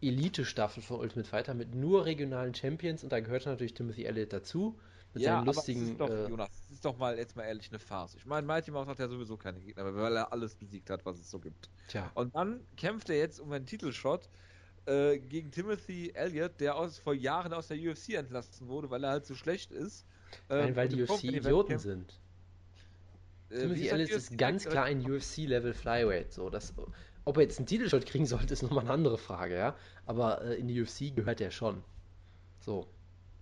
Elite-Staffel von Ultimate Fighter mit nur regionalen Champions und da gehört natürlich Timothy Elliott dazu. Mit ja, seinen aber lustigen. ist doch, äh, Jonas, es ist doch mal jetzt mal ehrlich eine Farce. Ich meine, Mighty Mouse hat ja sowieso keine Gegner, weil er alles besiegt hat, was es so gibt. tja, Und dann kämpft er jetzt um einen Titelshot äh, gegen Timothy Elliott, der aus, vor Jahren aus der UFC entlassen wurde, weil er halt so schlecht ist. nein, Ähm, weil und die im UFC Idioten sind. äh, Timothy Elliott UFC ist ganz klar ein UFC-Level Flyweight. So, das, ob er jetzt einen Titelshot kriegen sollte, ist nochmal eine andere Frage, ja. Aber äh, in die UFC gehört er schon. So.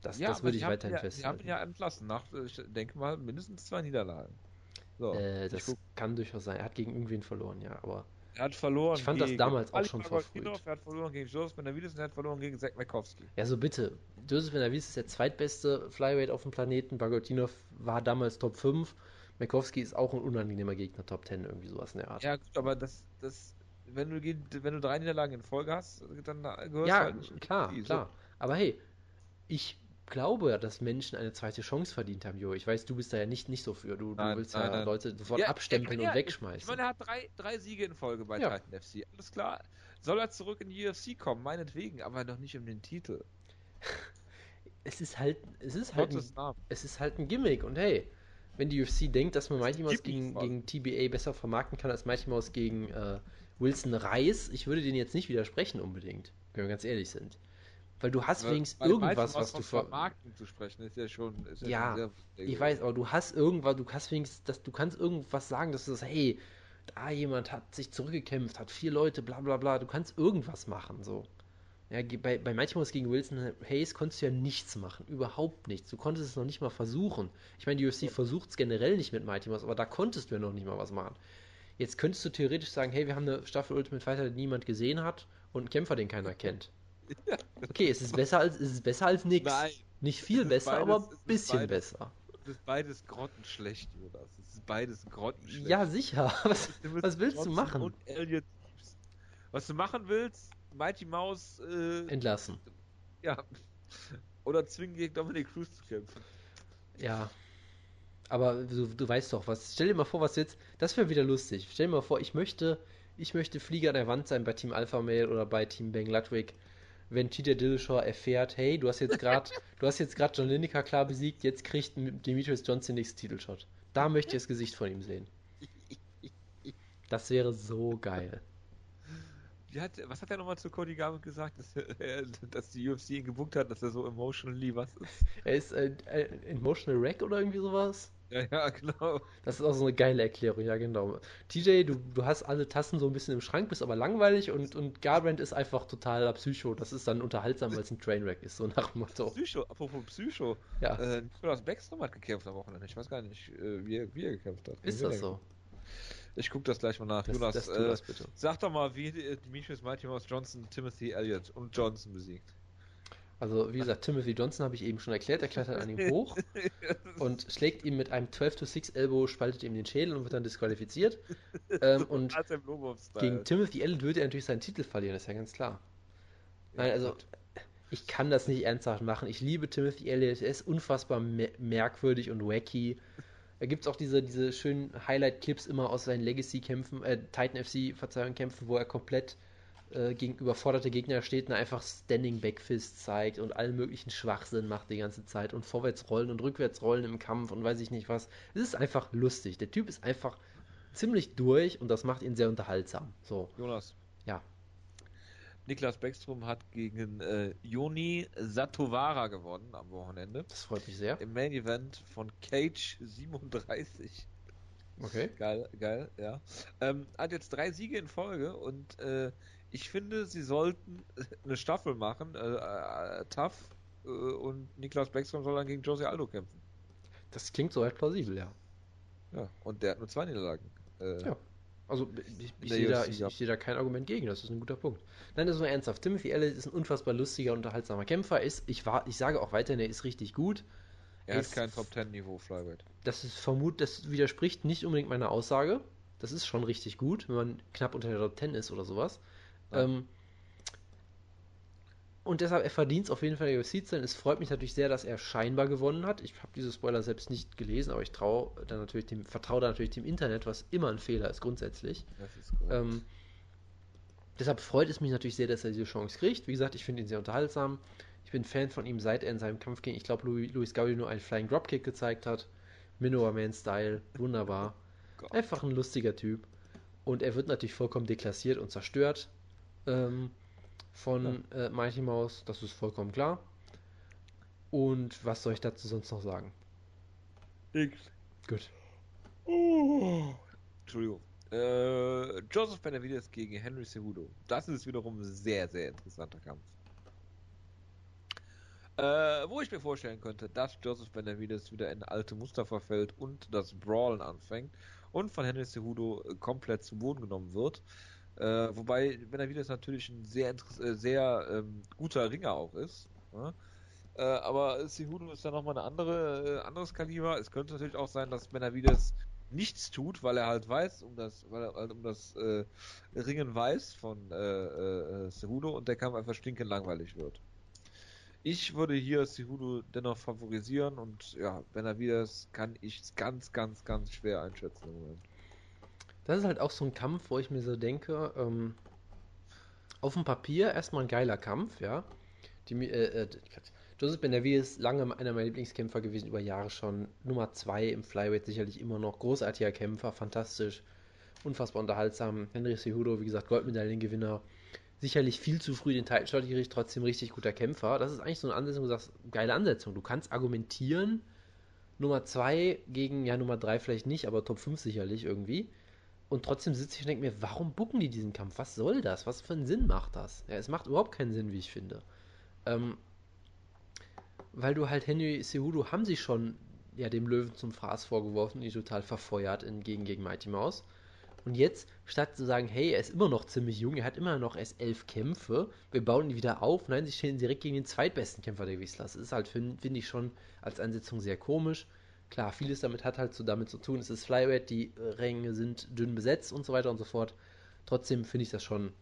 Das, Ja, das würde ich weiterhin ja, Die haben festhalten. ihn ja entlassen, nach, ich denke mal, mindestens zwei Niederlagen. So, äh, das kann durchaus sein. Er hat gegen irgendwen verloren, ja. Aber er hat verloren. ich fand das damals auch schon verfrüht. Er hat verloren gegen Joseph Benavides und er hat verloren gegen Zach Makowski. ja, so bitte. Joseph Benavides ist der zweitbeste Flyweight auf dem Planeten. Bagotinov war damals Top 5. Makowski ist auch ein unangenehmer Gegner, Top 10, irgendwie sowas in der Art. Ja, gut, aber das, das, wenn du, wenn du drei Niederlagen in Folge hast, dann gehörst du Ja, halt nicht in die klar, so. klar. Aber hey, ich glaube ja, dass Menschen eine zweite Chance verdient haben, Jo. Ich weiß, du bist da ja nicht, nicht so für. Du, du Nein, willst nein, ja nein. Leute sofort Ja, abstempeln ja, und Ich wegschmeißen. meine, er hat drei, drei Siege in Folge bei Ja. Titan FC. Alles klar. Soll er zurück in die UFC kommen, meinetwegen, aber noch nicht um den Titel. <laughs> es ist halt, es ist halt, ein, es ist halt ein Gimmick. Und hey, wenn die UFC denkt, dass man Mighty Mouse gegen, gegen TBA besser vermarkten kann als Mighty Mouse gegen äh, Wilson Reis, ich würde denen jetzt nicht widersprechen unbedingt, wenn wir ganz ehrlich sind. Weil du hast wenigstens Bei den irgendwas, was du von Vermarkten zu sprechen, ist ja schon. Ist ja, Ja, schon Ich weiß, aber du hast irgendwas, du kannst wenigstens, dass du kannst irgendwas sagen, dass du sagst, hey, da jemand hat sich zurückgekämpft, hat vier Leute, bla bla bla, du kannst irgendwas machen, so. Ja, bei, bei Mighty Mouse gegen Wilson Hayes konntest du ja nichts machen, überhaupt nichts. Du konntest es noch nicht mal versuchen. Ich meine, die UFC versucht es generell nicht mit Mighty Mouse, aber da konntest du ja noch nicht mal was machen. Jetzt könntest du theoretisch sagen, hey, wir haben eine Staffel Ultimate Fighter, die niemand gesehen hat und einen Kämpfer, den keiner kennt. <laughs> Okay, es ist besser als, es ist besser als nichts. Nein, Nicht viel besser, beides- aber ein bisschen beides. besser. es ist beides grottenschlecht, Jonas. Es ist beides grottenschlecht. Ja, sicher. <laughs> Was, was willst du Johnson machen? Und Elliot. Was du machen willst, Mighty Mouse, äh, Entlassen. ja. Oder zwingen gegen Dominic Cruz zu kämpfen. Ja. Aber du, du weißt doch, was. Stell dir mal vor, was jetzt. Das wäre wieder lustig. Stell dir mal vor, ich möchte, ich möchte Flieger an der Wand sein bei Team Alpha Male oder bei Team Bang Ludwig, wenn TJ Dillashaw erfährt, hey, du hast jetzt gerade, <laughs> du hast jetzt gerade John Lineker klar besiegt, jetzt kriegt Demetrius Johnson den nächsten Titelshot. Da möchte ich das Gesicht von ihm sehen. Das wäre so geil. Hat, was hat er nochmal zu Cody Garbrandt gesagt, dass, er, <laughs> dass die UFC ihn gebuckt hat, dass er so emotionally was ist? Er ist ein äh, Emotional Wreck oder irgendwie sowas. Ja, ja, <laughs> genau. Das ist auch so eine geile Erklärung, ja genau. TJ, du, du hast alle Tassen so ein bisschen im Schrank, bist aber langweilig und, und Garbrandt ist einfach totaler Psycho. Das ist dann unterhaltsam, weil es ein Trainwreck ist, so nach dem Motto. Psycho, apropos Psycho. Ja, Äh, Nicolas Backstrom hat gekämpft am Wochenende. Ich weiß gar nicht, äh, wie, er, wie er gekämpft hat. ist das so? Ich guck das gleich mal nach. Das, Jonas, das äh, das bitte. sag doch mal, wie Demetrius Mighty Mouse Johnson Timothy Elliott und Johnson besiegt. Also, wie gesagt, Timothy Johnson habe ich eben schon erklärt, er klettert an ihm hoch und <laughs> schlägt ihm mit einem 12-to-6 Elbow, spaltet ihm den Schädel und wird dann disqualifiziert. ähm, und <laughs> gegen Timothy Elliott würde er natürlich seinen Titel verlieren, ist ja ganz klar. Nein, also, ich kann das nicht ernsthaft machen. Ich liebe Timothy Elliott, er ist unfassbar merkwürdig und wacky. Da gibt es auch diese, diese schönen Highlight-Clips immer aus seinen Legacy-Kämpfen, äh, Titan FC, Verzeihung, Kämpfen, wo er komplett äh, gegen überforderte Gegner steht und einfach Standing Backfist zeigt und allen möglichen Schwachsinn macht die ganze Zeit und vorwärts rollen und rückwärts rollen im Kampf und weiß ich nicht was. Es ist einfach lustig. Der Typ ist einfach ziemlich durch und das macht ihn sehr unterhaltsam. So. Jonas. Ja. Niklas Beckstrom hat gegen äh, Joni Satovara gewonnen am Wochenende. Das freut mich sehr. Im Main Event von Cage 37. Okay. Geil, geil, ja. Ähm, hat jetzt drei Siege in Folge und äh, ich finde, sie sollten <laughs> eine Staffel machen, äh, äh, tough, äh, und Niklas Beckstrom soll dann gegen Jose Aldo kämpfen. Das klingt soweit plausibel, ja. Ja, und der hat nur zwei Niederlagen. Äh, ja. Also ich, ich sehe da, ich, ich seh da kein Argument gegen, das ist ein guter Punkt. Nein, das ist nur ernsthaft. Timothy Elliott ist ein unfassbar lustiger, unterhaltsamer Kämpfer. Ist, ich, war, ich sage auch weiterhin, er ist richtig gut. Er ist, hat kein Top Ten Niveau Flyweight. Das ist vermut, das widerspricht nicht unbedingt meiner Aussage. Das ist schon richtig gut, wenn man knapp unter der Top Ten ist oder sowas. Ja. Ähm, und deshalb, er verdient es auf jeden Fall der UFC zu sein. Es freut mich natürlich sehr, dass er scheinbar gewonnen hat. Ich habe diese Spoiler selbst nicht gelesen, aber ich traue dann natürlich dem, vertraue da natürlich dem Internet, was immer ein Fehler ist grundsätzlich. Das ist ähm, deshalb freut es mich natürlich sehr, dass er diese Chance kriegt. Wie gesagt, ich finde ihn sehr unterhaltsam. Ich bin Fan von ihm, seit er in seinem Kampf gegen, ich glaube, Louis, Louis Gaudi nur einen Flying Dropkick gezeigt hat. Minoa Man Style, wunderbar. <laughs> Einfach ein lustiger Typ. Und er wird natürlich vollkommen deklassiert und zerstört. Ähm, von ja. äh, Mighty Mouse, das ist vollkommen klar. Und was soll ich dazu sonst noch sagen? Nix. Gut. Oh. Entschuldigung. Äh, Joseph Benavides gegen Henry Cejudo. Das ist wiederum ein sehr, sehr interessanter Kampf. Äh, wo ich mir vorstellen könnte, dass Joseph Benavides wieder in alte Muster verfällt und das Brawlen anfängt und von Henry Cejudo komplett zu Boden genommen wird. Äh, wobei Benavides natürlich ein sehr, äh, sehr ähm, guter Ringer auch ist. Ja? Äh, aber Cejudo ist ja nochmal ein andere, äh, anderes Kaliber. Es könnte natürlich auch sein, dass Benavides nichts tut, weil er halt weiß, um das, weil er halt um das äh, Ringen weiß von äh, äh, und der Kampf einfach stinkend langweilig wird. Ich würde hier Cejudo dennoch favorisieren und ja, Benavides kann ich ganz, ganz, ganz schwer einschätzen im Moment. Das ist halt auch so ein Kampf, wo ich mir so denke, ähm, auf dem Papier erstmal ein geiler Kampf, ja. Die, äh, äh, Joseph Benavides, lange einer meiner Lieblingskämpfer gewesen, über Jahre schon. Nummer 2 im Flyweight, sicherlich immer noch. Großartiger Kämpfer, fantastisch, unfassbar unterhaltsam. Henry Cejudo, wie gesagt, Goldmedaillengewinner. Sicherlich viel zu früh den Title Shot trotzdem richtig guter Kämpfer. Das ist eigentlich so eine Ansetzung, du sagst, geile Ansetzung. Du kannst argumentieren, Nummer 2 gegen, ja, Nummer 3 vielleicht nicht, aber Top 5 sicherlich irgendwie. Und trotzdem sitze ich und denke mir, warum bucken die diesen Kampf? Was soll das? Was für einen Sinn macht das? Ja, es macht überhaupt keinen Sinn, wie ich finde. Ähm, weil du halt Henry Cejudo haben sie schon ja dem Löwen zum Fraß vorgeworfen und ihn total verfeuert in, gegen, Mighty Mouse. Und jetzt, statt zu sagen, hey, er ist immer noch ziemlich jung, er hat immer noch erst elf Kämpfe, wir bauen ihn wieder auf, nein, sie stehen direkt gegen den zweitbesten Kämpfer der Gewichtsklasse. Das ist halt, finde find ich schon als Ansetzung sehr komisch. Klar, vieles damit hat halt so damit zu tun, es ist Flyweight, die äh, Ränge sind dünn besetzt und so weiter und so fort. Trotzdem finde ich das schon,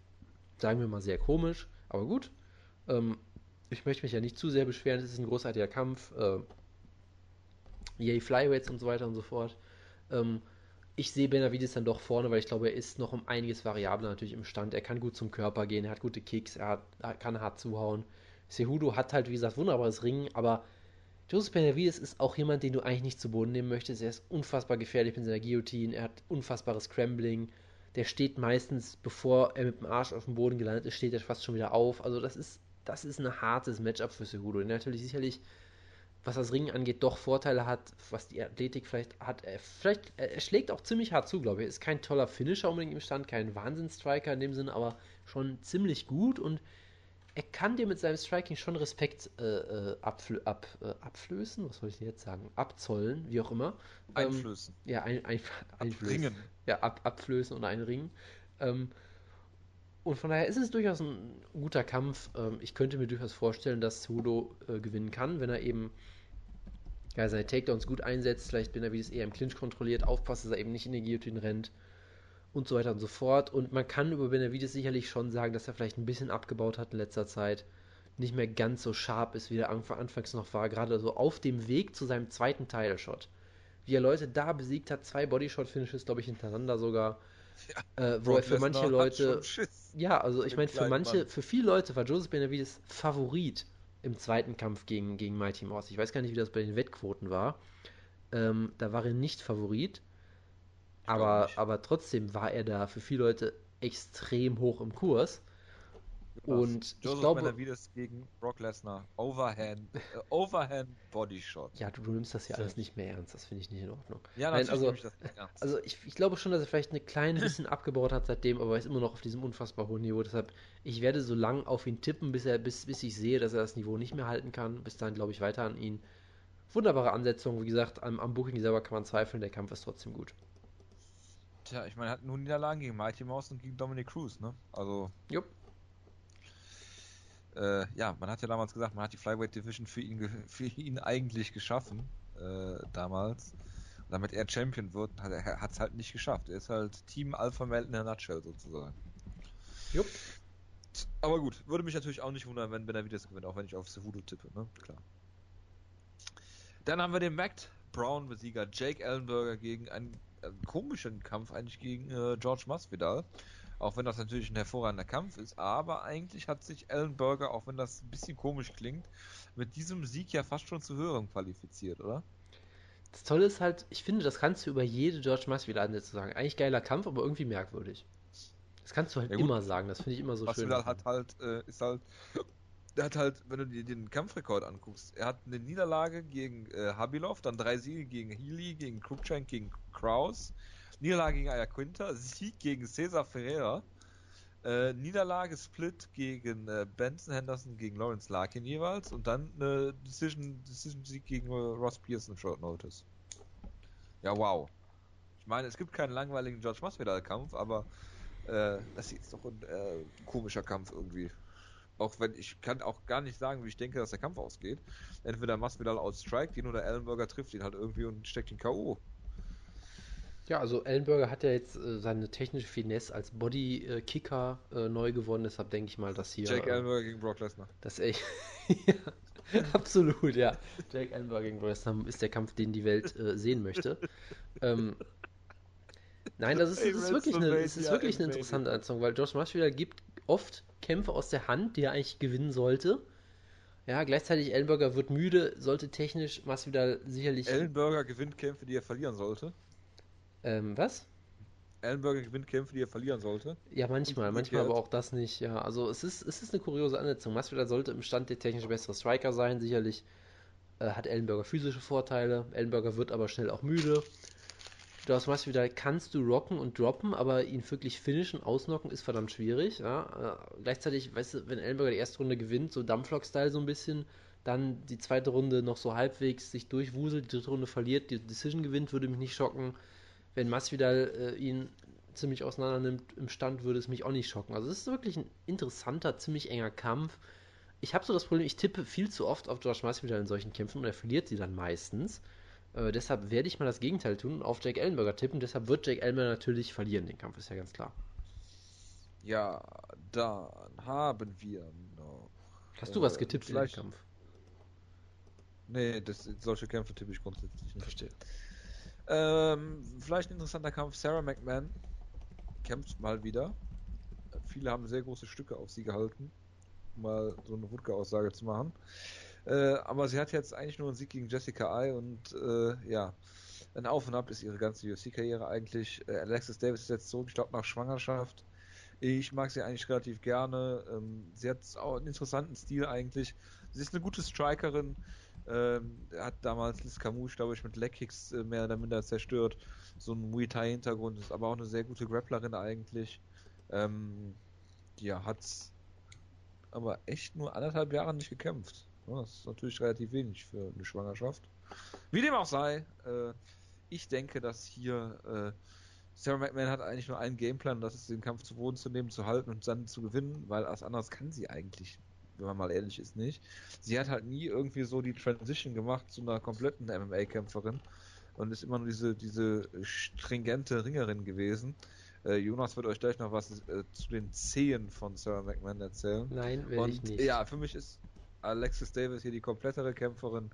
sagen wir mal, sehr komisch, aber gut. Ähm, ich möchte mich ja nicht zu sehr beschweren, es ist ein großartiger Kampf. Äh, yay, Flyweights und so weiter und so fort. Ähm, ich sehe Benavides dann doch vorne, weil ich glaube, er ist noch um einiges variabler natürlich im Stand. Er kann gut zum Körper gehen, er hat gute Kicks, er, hat, er kann hart zuhauen. Sehudo hat halt, wie gesagt, wunderbares Ringen, aber Joseph Benavides ist auch jemand, den du eigentlich nicht zu Boden nehmen möchtest. Er ist unfassbar gefährlich mit seiner Guillotine. Er hat unfassbares Scrambling. Der steht meistens, bevor er mit dem Arsch auf dem Boden gelandet ist, steht er fast schon wieder auf. Also das ist, das ist ein hartes Matchup für Cejudo. Der natürlich sicherlich, was das Ringen angeht, doch Vorteile hat, was die Athletik vielleicht hat. Er, vielleicht, er schlägt auch ziemlich hart zu, glaube ich. Er ist kein toller Finisher unbedingt im Stand, kein Wahnsinnsstriker in dem Sinne, aber schon ziemlich gut und er kann dir mit seinem Striking schon Respekt äh, äh abflö ab, äh, abflößen, was soll ich dir jetzt sagen? Abzollen, wie auch immer. Ähm, einflößen. Ja, ein, ein, einflößen. Ja, ab, abflößen und einringen. Ähm, Und von daher ist es durchaus ein guter Kampf. Ähm, ich könnte mir durchaus vorstellen, dass Cejudo äh, gewinnen kann, wenn er eben ja, seine Takedowns gut einsetzt. Vielleicht, wenn er wie es eher im Clinch kontrolliert, aufpasst, dass er eben nicht in die Guillotine rennt und so weiter und so fort. Und man kann über Benavides sicherlich schon sagen, dass er vielleicht ein bisschen abgebaut hat in letzter Zeit. Nicht mehr ganz so scharf ist, wie er anfangs noch war. Gerade so auf dem Weg zu seinem zweiten Title-Shot. Wie er Leute da besiegt hat, zwei Bodyshot-Finishes, glaube ich, hintereinander sogar. Ja, äh, wo er für manche Leute. Ja, also ich meine, für manche, Mann. für viele Leute war Joseph Benavides Favorit im zweiten Kampf gegen, gegen Mighty Mouse. Ich weiß gar nicht, wie das bei den Wettquoten war. Ähm, da war er nicht Favorit. Aber, aber trotzdem war er da für viele Leute extrem hoch im Kurs. Und Joseph ich glaube, Benavides gegen Brock Lesnar, Overhand, äh, <laughs> Overhand Body Shot. Ja, du, du nimmst das hier alles nicht mehr ernst. Das finde ich nicht in Ordnung. Ja, natürlich Nein, also, ich das nicht ernst. Also ich, ich glaube schon, dass er vielleicht ein kleines <laughs> bisschen abgebaut hat seitdem, aber er ist immer noch auf diesem unfassbar hohen Niveau. Deshalb, ich werde so lang auf ihn tippen, bis er, bis, bis ich sehe, dass er das Niveau nicht mehr halten kann. Bis dahin glaube ich weiter an ihn. Wunderbare Ansetzung. Wie gesagt, am, am Booking selber kann man zweifeln. Der Kampf ist trotzdem gut. Tja, ich meine, hat nur Niederlagen gegen Mighty Mouse und gegen Dominic Cruz, ne? Also. Jupp. Äh, ja, man hat ja damals gesagt, man hat die Flyweight Division für ihn, für ihn eigentlich geschaffen, äh, damals. Und damit er Champion wird, hat er es halt nicht geschafft. Er ist halt Team Alpha Male in der Nutshell sozusagen. Jupp. Aber gut, würde mich natürlich auch nicht wundern, wenn, er wieder gewinnt, auch wenn ich auf Cejudo tippe, ne? Klar. Dann haben wir den Matt Brown-Besieger Jake Ellenberger gegen einen komischen Kampf eigentlich gegen äh, George Masvidal. Auch wenn das natürlich ein hervorragender Kampf ist, aber eigentlich hat sich Alan Burger, auch wenn das ein bisschen komisch klingt, mit diesem Sieg ja fast schon zu höherem qualifiziert, oder? Das Tolle ist halt, ich finde, das kannst du über jede George Masvidal-Ansätze sagen. Eigentlich geiler Kampf, aber irgendwie merkwürdig. Das kannst du halt ja, immer sagen, das finde ich immer so Masvidal schön. Masvidal hat halt, äh, ist halt, der hat halt, wenn du dir den Kampfrekord anguckst, er hat eine Niederlage gegen äh, Habilov, dann drei Siege gegen Healy, gegen Cruikshank, gegen Kraus, Niederlage gegen Ayaquinta, Sieg gegen Cesar Ferreira, äh, Niederlage Split gegen äh, Benson Henderson gegen Lawrence Larkin jeweils und dann eine Decision, Decision Sieg gegen äh, Ross Pearson Short Notice. Ja, wow. Ich meine, es gibt keinen langweiligen George Masvidal Kampf, aber äh, das ist doch ein äh, komischer Kampf irgendwie. Auch wenn ich kann auch gar nicht sagen, wie ich denke, dass der Kampf ausgeht. Entweder Masvidal outstrikt ihn oder Ellenberger trifft ihn halt irgendwie und steckt ihn K.O. Ja, also Ellenberger hat ja jetzt äh, seine technische Finesse als Bodykicker äh, neu gewonnen, deshalb denke ich mal, dass hier. Jake äh, Ellenberger gegen Brock Lesnar. Das echt. <laughs> ja, absolut, ja. Jake Ellenberger gegen Brock Lesnar ist der Kampf, den die Welt äh, sehen möchte. ähm, nein, das ist, das ist wirklich eine, das ist wirklich eine interessante Anzug, weil Josh Masvidal gibt oft Kämpfe aus der Hand, die er eigentlich gewinnen sollte. Ja, gleichzeitig Ellenberger wird müde, sollte technisch Masvidal sicherlich. Ellenberger gewinnt Kämpfe, die er verlieren sollte. Ähm, was? Ellenberger gewinnt Kämpfe, die er verlieren sollte. Ja, manchmal, manchmal aber auch das nicht. Ja, also es ist, es ist eine kuriose Ansetzung. Masvidal sollte im Stand der technisch bessere Striker sein. Sicherlich äh, hat Ellenberger physische Vorteile. Ellenberger wird aber schnell auch müde. Du hast Masvidal kannst du rocken und droppen, aber ihn wirklich finishen, ausnocken ist verdammt schwierig. Ja? Äh, gleichzeitig, weißt du, wenn Ellenberger die erste Runde gewinnt, so Dampflok-Style so ein bisschen, dann die zweite Runde noch so halbwegs sich durchwuselt, die dritte Runde verliert, die Decision gewinnt, würde mich nicht schocken wenn Masvidal äh, ihn ziemlich auseinander nimmt im Stand, würde es mich auch nicht schocken. Also es ist wirklich ein interessanter, ziemlich enger Kampf. Ich habe so das Problem, ich tippe viel zu oft auf George Masvidal in solchen Kämpfen und er verliert sie dann meistens. Äh, deshalb werde ich mal das Gegenteil tun und auf Jake Ellenberger tippen. Deshalb wird Jake Ellenberger natürlich verlieren, den Kampf ist ja ganz klar. Ja, dann haben wir noch. Hast du was äh, getippt für den Kampf? Nee, das, solche Kämpfe tippe ich grundsätzlich nicht. Verstehe. Ähm, vielleicht ein interessanter Kampf. Sarah McMahon kämpft mal wieder. Viele haben sehr große Stücke auf sie gehalten, um mal so eine Wutke-Aussage zu machen. Äh, aber sie hat jetzt eigentlich nur einen Sieg gegen Jessica Ai und äh, ja, ein Auf und Ab ist ihre ganze UFC-Karriere eigentlich. Äh, Alexis Davis ist jetzt zurück, ich glaube nach Schwangerschaft. Ich mag sie eigentlich relativ gerne. Ähm, sie hat auch einen interessanten Stil eigentlich. Sie ist eine gute Strikerin. Ähm, hat damals Liz Camus, glaube ich, mit Leckkicks äh, mehr oder minder zerstört. So ein Muay Thai-Hintergrund, ist aber auch eine sehr gute Grapplerin eigentlich. Ähm, ja, hat aber echt nur anderthalb Jahre nicht gekämpft. Ja, das ist natürlich relativ wenig für eine Schwangerschaft. Wie dem auch sei, äh, ich denke, dass hier äh, Sarah McMahon hat eigentlich nur einen Gameplan, das ist den Kampf zu Boden zu nehmen, zu halten und dann zu gewinnen, weil als anderes kann sie eigentlich, wenn man mal ehrlich ist, nicht. Sie hat halt nie irgendwie so die Transition gemacht zu einer kompletten MMA-Kämpferin und ist immer nur diese, diese stringente Ringerin gewesen. Äh, Jonas wird euch gleich noch was äh, zu den Zehen von Sarah McMahon erzählen. Nein, will und ich nicht. ja, für mich ist Alexis Davis hier die komplettere Kämpferin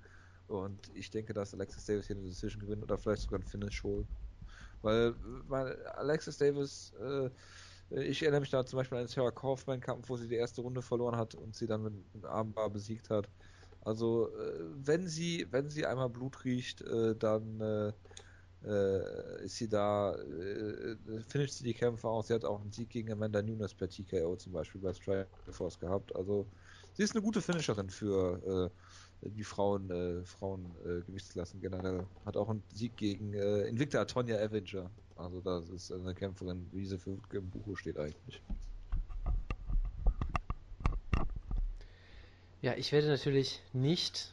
und ich denke, dass Alexis Davis hier eine Decision gewinnt oder vielleicht sogar ein Finish holt. Weil, weil Alexis Davis, äh, ich erinnere mich da zum Beispiel an den Sarah Kaufman-Kampf, wo sie die erste Runde verloren hat und sie dann mit, mit Armbar besiegt hat. Also, äh, wenn sie, wenn sie einmal Blut riecht, äh, dann äh, äh, ist sie da, äh, finisht sie die Kämpfe aus. Sie hat auch einen Sieg gegen Amanda Nunes per TKO zum Beispiel bei Strikeforce gehabt. Also, sie ist eine gute Finisherin für äh, die Frauen, äh, Frauen äh, Gewichtsklassen generell. Hat auch einen Sieg gegen äh, Invicta Tonya Avenger. Also das ist eine Kämpferin, wie sie für im Buch steht eigentlich. Ja, ich werde natürlich nicht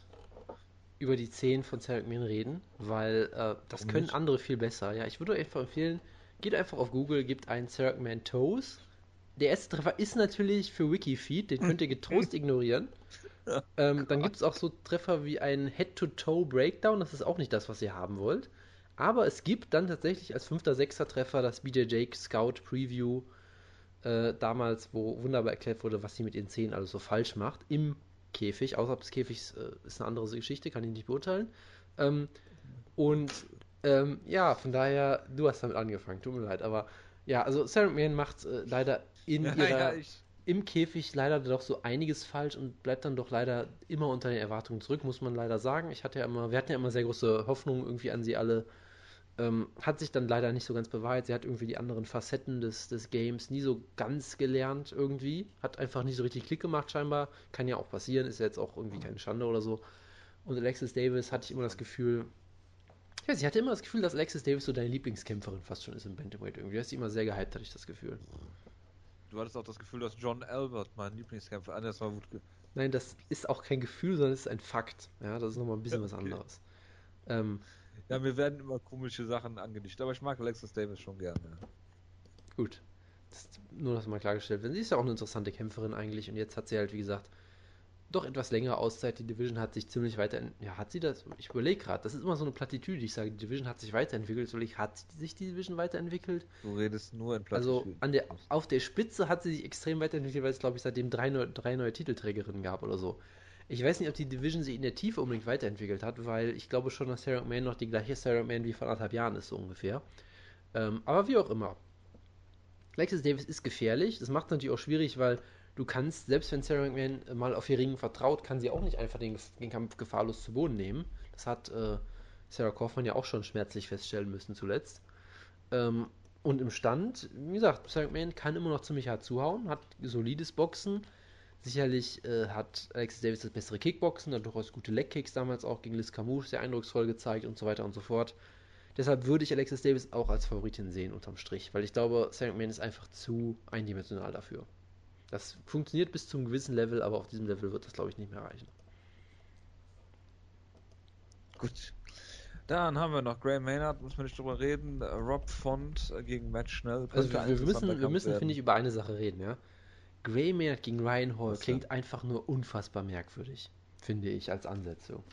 über die 10 von Sarah McMahon reden, weil äh, das können andere viel besser. Ja, ich würde euch einfach empfehlen, geht einfach auf Google, gebt einen Sarah McMahon Toes. Der erste Treffer ist natürlich für Wikifeed, den könnt ihr getrost ignorieren. Ähm, dann gibt es auch so Treffer wie ein Head-to-Toe-Breakdown, das ist auch nicht das, was ihr haben wollt. Aber es gibt dann tatsächlich als fünfter, sechster Treffer das BJJ Scout Preview äh, damals, wo wunderbar erklärt wurde, was sie mit ihren Zähnen alles so falsch macht, im Käfig. Außerhalb des Käfigs äh, ist eine andere Geschichte, kann ich nicht beurteilen. Ähm, und ähm, ja, von daher, du hast damit angefangen, tut mir leid, aber ja, also Sarah McMahon macht äh, leider in ihrer, ja, ich, im Käfig leider doch so einiges falsch und bleibt dann doch leider immer unter den Erwartungen zurück, muss man leider sagen. Ich hatte ja immer, wir hatten ja immer sehr große Hoffnungen irgendwie an sie alle. Ähm, hat sich dann leider nicht so ganz bewahrheitet. Sie hat irgendwie die anderen Facetten des, des Games nie so ganz gelernt irgendwie. Hat einfach nicht so richtig Klick gemacht scheinbar. Kann ja auch passieren, ist ja jetzt auch irgendwie keine Schande oder so. Und Alexis Davis hatte ich immer das Gefühl, ich weiß, ich hatte immer das Gefühl, dass Alexis Davis so deine Lieblingskämpferin fast schon ist im Bantamweight irgendwie. Du hast sie immer sehr gehypt, hatte ich das Gefühl. du hattest auch das Gefühl, dass John Albert mein Lieblingskämpfer anders war. Gut ge- Nein, das ist auch kein Gefühl, sondern es ist ein Fakt. Ja, das ist nochmal ein bisschen Ja, was okay. anderes. Ähm, Ja, mir werden immer komische Sachen angedichtet, aber ich mag Alexis Davis schon gerne. gut. Das ist nur das mal klargestellt. werden. Sie ist ja auch eine interessante Kämpferin eigentlich und jetzt hat sie halt, wie gesagt, doch etwas längere Auszeit. Die Division hat sich ziemlich weiterentwickelt. Ja, hat sie das? Ich überlege gerade. Das ist immer so eine Plattitüde. Ich sage, die Division hat sich weiterentwickelt. Soll ich, hat sich die Division weiterentwickelt? Du redest nur in Also Plattitüden. an der, auf der Spitze hat sie sich extrem weiterentwickelt, weil es, glaube ich, seitdem drei, neu, drei neue Titelträgerinnen gab oder so. Ich weiß nicht, ob die Division sich in der Tiefe unbedingt weiterentwickelt hat, weil ich glaube schon, dass Sarah McMahon noch die gleiche Sarah McMahon wie vor anderthalb Jahren ist, so ungefähr. Ähm, aber wie auch immer. Alexis Davis ist gefährlich. Das macht es natürlich auch schwierig, weil du kannst, selbst wenn Sarah McMahon mal auf ihr Ringen vertraut, kann sie auch nicht einfach den, den Kampf gefahrlos zu Boden nehmen. Das hat äh, Sarah Kaufmann ja auch schon schmerzlich feststellen müssen zuletzt. Ähm, und im Stand, wie gesagt, Sarah McMahon kann immer noch ziemlich hart zuhauen, hat solides Boxen. Sicherlich äh, hat Alexis Davis das bessere Kickboxen, hat durchaus gute Leg-Kicks damals auch gegen Liz Camus sehr eindrucksvoll gezeigt und so weiter und so fort. Deshalb würde ich Alexis Davis auch als Favoritin sehen, unterm Strich, weil ich glaube, Sarah McMahon ist einfach zu eindimensional dafür. Das funktioniert bis zu einem gewissen Level, aber auf diesem Level wird das, glaube ich, nicht mehr reichen. Gut. Dann haben wir noch Gray Maynard, muss man nicht drüber reden. Rob Font gegen Matt Schnell. Also wir, wir müssen, wir müssen finde ich, über eine Sache reden, ja. Gray Maynard gegen Ryan Hall Was klingt einfach nur unfassbar merkwürdig, finde ich, als Ansetzung.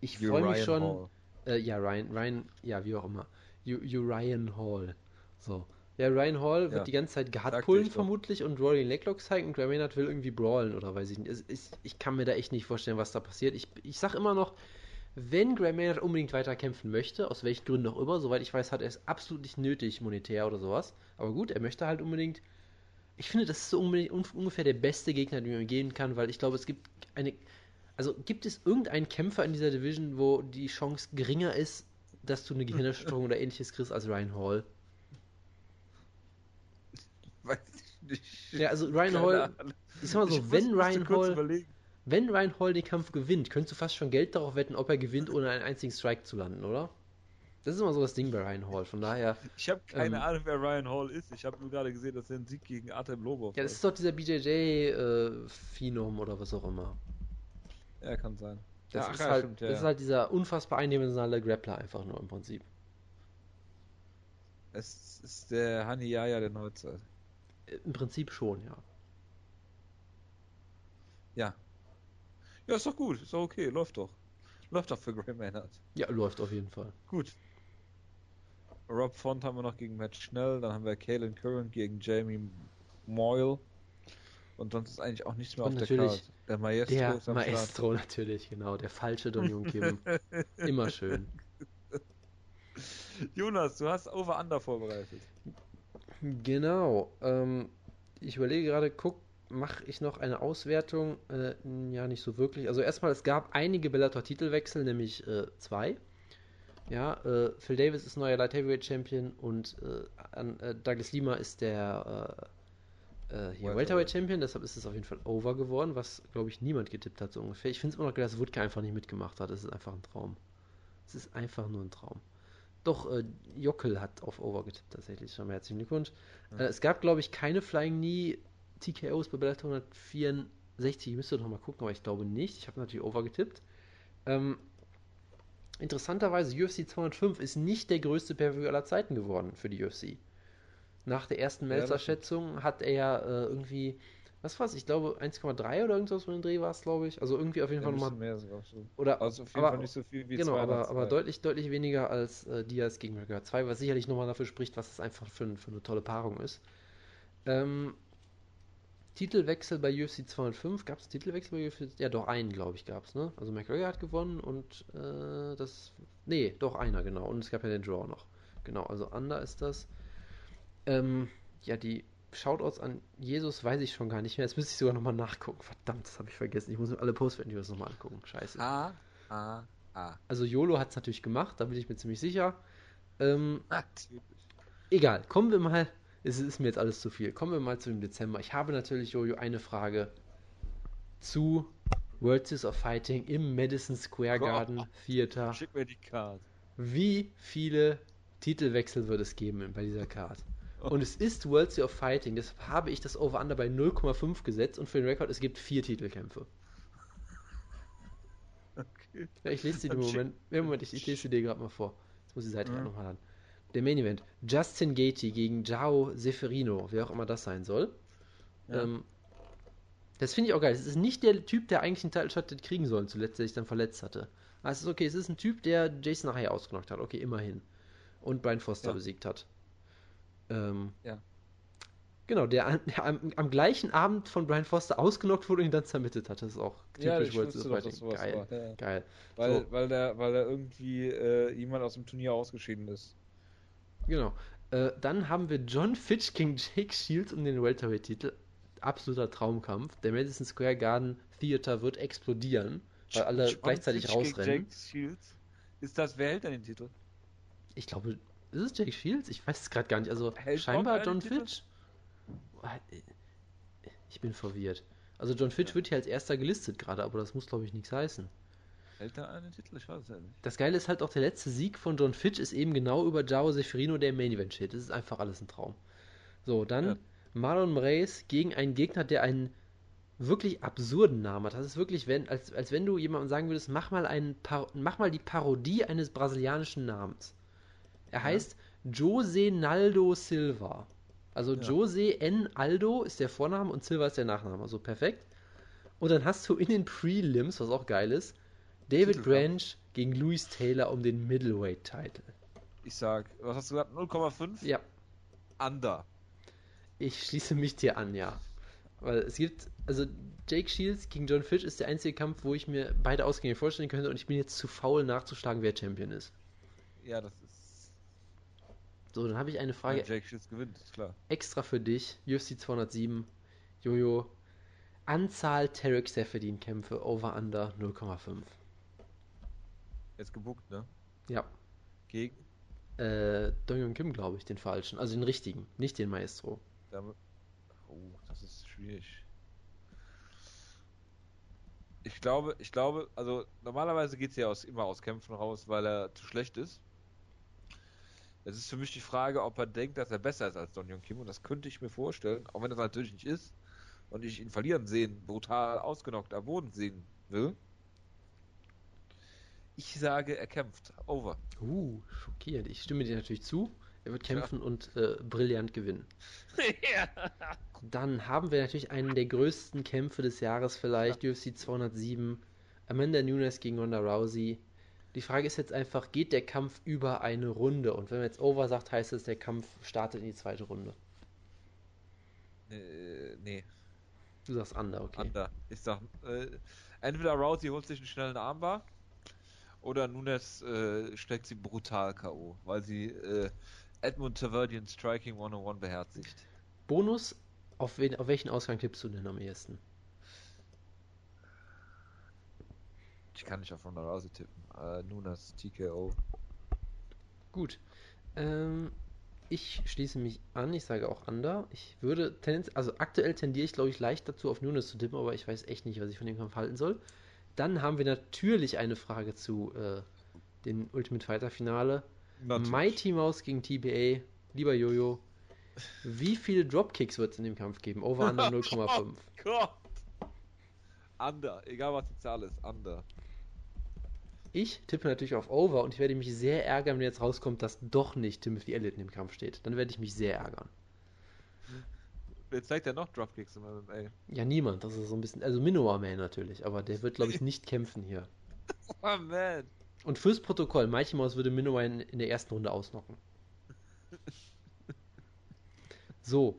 Ich freue mich schon. Hall. Äh, ja, Ryan, Ryan, ja, wie auch immer. U Uriah Hall. So. Ja, Ryan Hall wird Ja, die ganze Zeit ich doch. vermutlich und Rolling Leglock zeigen und Gray Maynard will irgendwie brawlen oder weiß ich nicht. Es ist, ich kann mir da echt nicht vorstellen, was da passiert. Ich, ich sag immer noch, wenn Gray Maynard unbedingt weiter kämpfen möchte, aus welchen Gründen auch immer, soweit ich weiß, hat er es absolut nicht nötig, monetär oder sowas. Aber gut, er möchte halt unbedingt. Ich finde, das ist so ungefähr der beste Gegner, den man gehen kann, weil ich glaube, es gibt eine. Also gibt es irgendeinen Kämpfer in dieser Division, wo die Chance geringer ist, dass du eine Gehirnerschütterung <laughs> oder ähnliches kriegst als Ryan Hall? <laughs> Weiß ich nicht. Ja, also Ryan Hall, ich sag mal so, Ich wenn musste Ryan Hall, wenn Ryan Hall den Kampf gewinnt, könntest du fast schon Geld darauf wetten, ob er gewinnt, ohne einen einzigen Strike zu landen, oder? Das ist immer so das Ding bei Ryan Hall. Von daher, Ich habe keine Ähm, Ahnung, wer Ryan Hall ist. Ich habe nur gerade gesehen, dass er einen Sieg gegen Artem Lobov ja, das ist doch dieser BJJ-Phenom oder was auch immer. Ja, kann sein. Das, Ja, ist, halt, stimmt, ja, das ist halt dieser unfassbar eindimensionale Grappler einfach nur im Prinzip. Es ist der Hani Yaya der Neuzeit. Im Prinzip schon, ja. Ja. Ja, ist doch gut, ist doch okay, läuft doch. Läuft doch für Gray Maynard. Ja, läuft auf jeden Fall. Gut. Rob Font haben wir noch gegen Matt Schnell, dann haben wir Kalen Curran gegen Jamie Moyle. Und sonst ist eigentlich auch nichts mehr Und auf der Karte. Der Maestro Der ist am Maestro natürlich, genau. Der falsche Don Jung Kim. <laughs> Immer schön. Start. Jonas, du hast Over-Under vorbereitet. Genau. Ähm, ich überlege gerade, guck, mache ich noch eine Auswertung? Äh, ja, nicht so wirklich. Also erstmal, es gab einige Bellator-Titelwechsel, nämlich äh, zwei. Ja, äh, Phil Davis ist neuer Light Heavyweight Champion und äh, an, äh, Douglas Lima ist der äh, hier Welterweight. Welterweight Champion, deshalb ist es auf jeden Fall over geworden, was glaube ich niemand getippt hat so ungefähr. Ich finde es immer noch geil, dass Woodke einfach nicht mitgemacht hat. Es ist einfach ein Traum. Es ist einfach nur ein Traum. Doch, äh, Jockel hat auf Over getippt tatsächlich. Schon mal herzlichen Glückwunsch. Ja. Äh, es gab, glaube ich, keine Flying Knee TKOs bei Bellator 164. Ich müsste noch mal gucken, aber ich glaube nicht. Ich habe natürlich Over getippt. Ähm, interessanterweise, UFC 205 ist nicht der größte Pay-Per-View aller Zeiten geworden für die UFC. Nach der ersten Melzer-Schätzung hat er äh, irgendwie, was war's? Ich glaube 1,3 oder irgendwas von den Dreh war es, glaube ich. Also irgendwie auf jeden Ja, Fall nochmal. mehr sogar schon. Oder Also auf jeden aber- Fall nicht so viel wie Genau, aber, 202. aber deutlich, deutlich weniger als äh, Diaz gegen McGregor 2, was sicherlich nochmal dafür spricht, was es einfach für, für eine tolle Paarung ist. Ähm, Titelwechsel bei UFC 205, gab es Titelwechsel bei UFC? Ja, doch einen, glaube ich, gab es, ne? Also McGregor hat gewonnen und äh, das. Nee, doch einer, genau. Und es gab ja den Draw noch. Genau, also Under ist das. Ähm, ja, die Shoutouts an Jesus weiß ich schon gar nicht mehr. Jetzt müsste ich sogar nochmal nachgucken. Verdammt, das habe ich vergessen. Ich muss mir alle Post-Videos nochmal angucken. Scheiße. A, A, A. Also YOLO hat es natürlich gemacht, da bin ich mir ziemlich sicher. Ähm, egal, kommen wir mal, es ist mir jetzt alles zu viel, kommen wir mal zu dem Dezember. Ich habe natürlich, Jojo, eine Frage zu World Series of Fighting im Madison Square Garden Theater. Schick mir die Card. Wie viele Titelwechsel wird es geben bei dieser Card? Und es ist World Series of Fighting, deshalb habe ich das Over-Under bei 0,5 gesetzt und für den Rekord, es gibt vier Titelkämpfe. Okay. Ja, ich lese Dann schick- Moment. <laughs> Ja, Moment, ich, ich lese dir gerade mal vor. Jetzt muss die Seite Mhm. gerade nochmal an. Der Main Event. Justin Gaethje gegen Jao Seferino, wer auch immer das sein soll. Ja. Ähm, das finde ich auch geil. Es ist nicht der Typ, der eigentlich einen Title Shot hätte kriegen sollen, zuletzt, der sich dann verletzt hatte. Aber es ist okay, es ist ein Typ, der Jason nachher ausgenockt hat. Okay, immerhin. Und Brian Foster Ja. besiegt hat. Ähm, Ja. Genau, der, an- der am, am gleichen Abend von Brian Foster ausgenockt wurde und ihn dann zermittet hat. Das ist auch Ja, typisch ich World doch, of Fighting. sowas Geil. Ja. geil. Weil, So. weil der, weil der irgendwie äh, jemand aus dem Turnier ausgeschieden ist. Genau. Äh, dann haben wir John Fitch gegen Jake Shields um den Welterweight-Titel. Absoluter Traumkampf. Der Madison Square Garden Theater wird explodieren, weil alle John gleichzeitig Fitch gegen rausrennen. Jake Shields. Ist das, wer hält denn den Titel? Ich glaube, ist es Jake Shields? Ich weiß es gerade gar nicht. Also Hält scheinbar John? Fitch. Ich bin verwirrt. Also John Fitch wird hier als erster gelistet gerade, aber das muss glaube ich nichts heißen. Hält er einen Titel? Ich weiß es ja nicht. Das Geile ist halt auch, der letzte Sieg von John Fitch ist eben genau über Jao Seferino, der im Main Event steht. Das ist einfach alles ein Traum. So, dann Ja. Marlon Moraes gegen einen Gegner, der einen wirklich absurden Namen hat. Das ist wirklich, wenn, als, als wenn du jemandem sagen würdest, mach mal, einen mach mal die Parodie eines brasilianischen Namens. Er heißt Jose Naldo Silva. Also Ja. Jose N. Aldo ist der Vorname und Silva ist der Nachname. Also perfekt. Und dann hast du in den Prelims, was auch geil ist, David Titelkampf. Branch gegen Louis Taylor um den Middleweight-Title. Ich sag, was hast du gesagt? 0,5? Ja, Under. ich schließe mich dir an, ja. Weil es gibt, also Jake Shields gegen John Fitch ist der einzige Kampf, wo ich mir beide Ausgänge vorstellen könnte und ich bin jetzt zu faul nachzuschlagen, wer Champion ist. Ja, das ist. So, dann habe ich eine Frage Ja, Jake Shields gewinnt, ist klar. extra für dich. UFC 207, Jojo. Anzahl Tarek Seferdin Kämpfe over under 0,5. Jetzt gebuckt, ne? Ja. Gegen. Äh, Dong Kim, glaube ich, den falschen. Also den richtigen, nicht den Maestro. Damit. Oh, das ist schwierig. Ich glaube, ich glaube, also normalerweise geht es ja aus, immer aus Kämpfen raus, weil er zu schlecht ist. Es ist für mich die Frage, ob er denkt, dass er besser ist als Don Jong Kim und das könnte ich mir vorstellen, auch wenn das natürlich nicht ist und ich ihn verlieren sehen, brutal ausgenockt am Boden sehen will. Ich sage, er kämpft. Over. Uh, schockierend. Ich stimme dir natürlich zu. Er wird kämpfen ja. und äh, brillant gewinnen. <laughs> ja. Dann haben wir natürlich einen der größten Kämpfe des Jahres vielleicht, ja. UFC 207. Amanda Nunes gegen Ronda Rousey. Die Frage ist jetzt einfach, geht der Kampf über eine Runde? Und wenn man jetzt over sagt, heißt es, der Kampf startet in die zweite Runde. Äh, nee. Du sagst under, okay. Under. Ich sag, äh, entweder Rousey holt sich einen schnellen Armbar oder Nunes äh, steckt sie brutal K.O., weil sie äh, Edmund Taverdian Striking 101 beherzigt. Bonus, auf, wen, auf welchen Ausgang tippst du denn am ehesten? Ich kann nicht auf Ronda Rousey tippen. Äh, Nunes TKO. Gut. Ähm, ich schließe mich an, ich sage auch Under. Ich würde tendenz, also aktuell tendiere ich, glaube ich, leicht dazu, auf Nunes zu tippen, aber ich weiß echt nicht, was ich von dem Kampf halten soll. Dann haben wir natürlich eine Frage zu äh, dem Ultimate Fighter Finale. Natürlich. Mighty Mouse gegen TBA. Lieber Jojo, wie viele Dropkicks wird es in dem Kampf geben? Over Under <laughs> 0,5. Oh Gott! Under, egal was die Zahl ist, Under. Ich tippe natürlich auf Over und ich werde mich sehr ärgern, wenn jetzt rauskommt, dass doch nicht Timothy Elliott im Kampf steht. Dann werde ich mich sehr ärgern. Wer zeigt ja noch Dropkicks im MMA? Ja, niemand. Das ist so ein bisschen. Also Minoa Man natürlich, aber der wird, glaube ich, <laughs> nicht kämpfen hier. Oh man. Und fürs Protokoll, Mighty Mouse würde Minoa in, in der ersten Runde ausnocken. <laughs> So,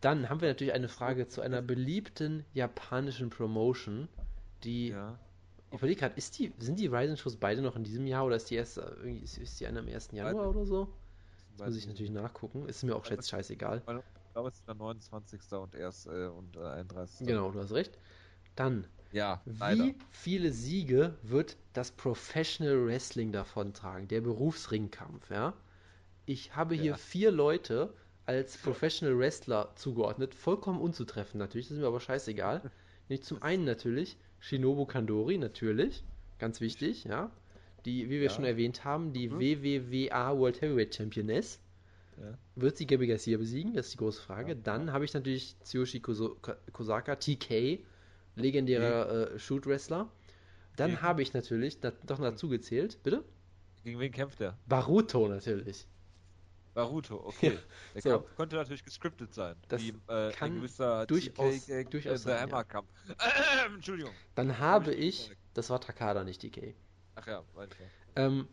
dann haben wir natürlich eine Frage zu einer beliebten japanischen Promotion, die ja. Ich überlege gerade, die, sind die Ryzen-Shows beide noch in diesem Jahr oder ist die erst ist, ist die eine am 1. Januar oder so? Das muss ich natürlich nachgucken. Ist mir auch jetzt scheißegal. Ich glaube, es ist der 29. und erst äh, und äh, 31. Genau, du hast recht. Dann, ja, wie viele Siege wird das Professional Wrestling davon tragen? Der Berufsringkampf, ja? Ich habe hier ja. vier Leute als Professional Wrestler zugeordnet, vollkommen unzutreffen natürlich, das ist mir aber scheißegal. <laughs> Nämlich zum einen natürlich Shinobu Kandori, natürlich. Ganz wichtig, ja. Die, wie wir ja. schon erwähnt haben, die mhm. WWWA World Heavyweight Championess. Ja. Wird sie Gabi Garcia besiegen? Das ist die große Frage. Ja. Dann habe ich natürlich Tsuyoshi Kosaka, TK, legendärer okay. äh, Shoot-Wrestler. Dann okay. habe ich natürlich da, doch dazu gezählt. Bitte? Gegen wen kämpft er? Baruto natürlich. Baruto, <laughs> okay. Der so. Kampf könnte natürlich gescriptet sein. Das wie, äh, kann gewisser durchaus, TK, durchaus sein, ja. Äh, Entschuldigung. Dann habe ich, das war Takada, nicht DK. Ach ja, weiter. Ähm,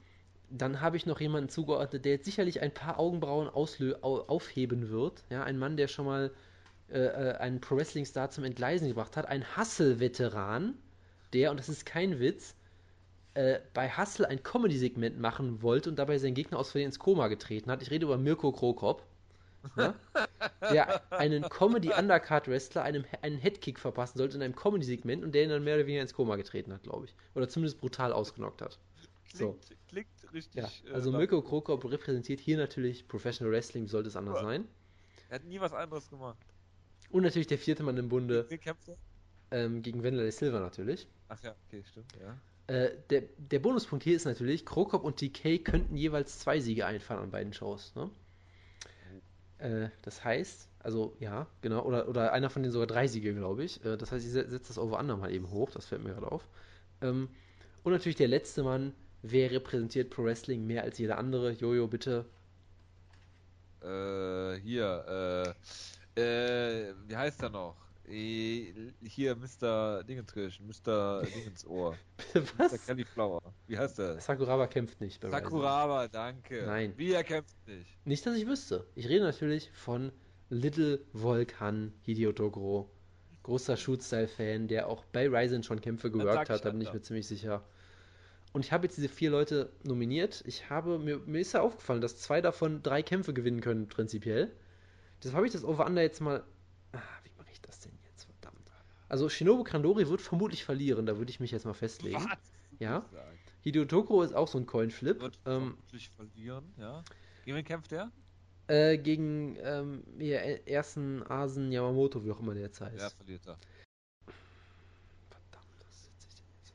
dann habe ich noch jemanden zugeordnet, der jetzt sicherlich ein paar Augenbrauen auslö aufheben wird. Ja, ein Mann, der schon mal äh, äh einen Pro Wrestling Star zum Entgleisen gebracht hat. Ein Hustle-Veteran, der, und das ist kein Witz, äh, bei Hustle ein Comedy-Segment machen wollte und dabei seinen Gegner aus Versehen ins Koma getreten hat. Ich rede über Mirko Krokop. Ja? <laughs> der einen Comedy-Undercard-Wrestler einem, einen Headkick verpassen sollte in einem Comedy-Segment und der ihn dann mehr oder weniger ins Koma getreten hat, glaube ich. Oder zumindest brutal ausgenockt hat. Klingt, so. klingt richtig. Ja, äh, also äh, Mirko Krokop repräsentiert hier natürlich Professional Wrestling, wie sollte es anders sein? Er hat nie was anderes gemacht. Und natürlich der vierte Mann im Bunde. Ähm, gegen Wendler Silva natürlich. Ach ja, okay, stimmt, ja. Äh, der, der Bonuspunkt hier ist natürlich, Krokop und TK könnten jeweils zwei Siege einfahren an beiden Shows. Ne? Äh, das heißt, also ja, genau, oder, oder einer von denen sogar drei Siege, glaube ich. Äh, das heißt, ich setze das Over-Under mal eben hoch, das fällt mir gerade auf. Ähm, und natürlich der letzte Mann, wer repräsentiert Pro Wrestling mehr als jeder andere? Jojo, bitte. Äh, hier, äh, wie heißt er noch? Hier, Mr. Dingenskirchen, Mr. Dingensohr. <laughs> Was? Mr. Cauliflower. Wie heißt der? Sakuraba kämpft nicht. Bei Sakuraba, danke. Nein. Wie er kämpft nicht? Nicht, dass ich wüsste. Ich rede natürlich von Little Volkan Hideo Toguro. Großer Shoot-Style-Fan, der auch bei Ryzen schon Kämpfe geworkt hat, da bin ich mir ziemlich sicher. Und ich habe jetzt diese vier Leute nominiert. Ich habe, mir, mir ist ja aufgefallen, dass zwei davon drei Kämpfe gewinnen können, prinzipiell. Deshalb habe ich das Over-Under jetzt mal. Ah, also Shinobu Kandori wird vermutlich verlieren, da würde ich mich jetzt mal festlegen. Was? Ja. Hideo Tokoro ist auch so ein Coinflip. Wird ähm, vermutlich verlieren, ja. Gegen wen kämpft er? Äh, gegen ähm, ihr ersten Asen Yamamoto, wie auch immer der jetzt heißt. Ja, verliert er. Verdammt, was setze ich denn jetzt?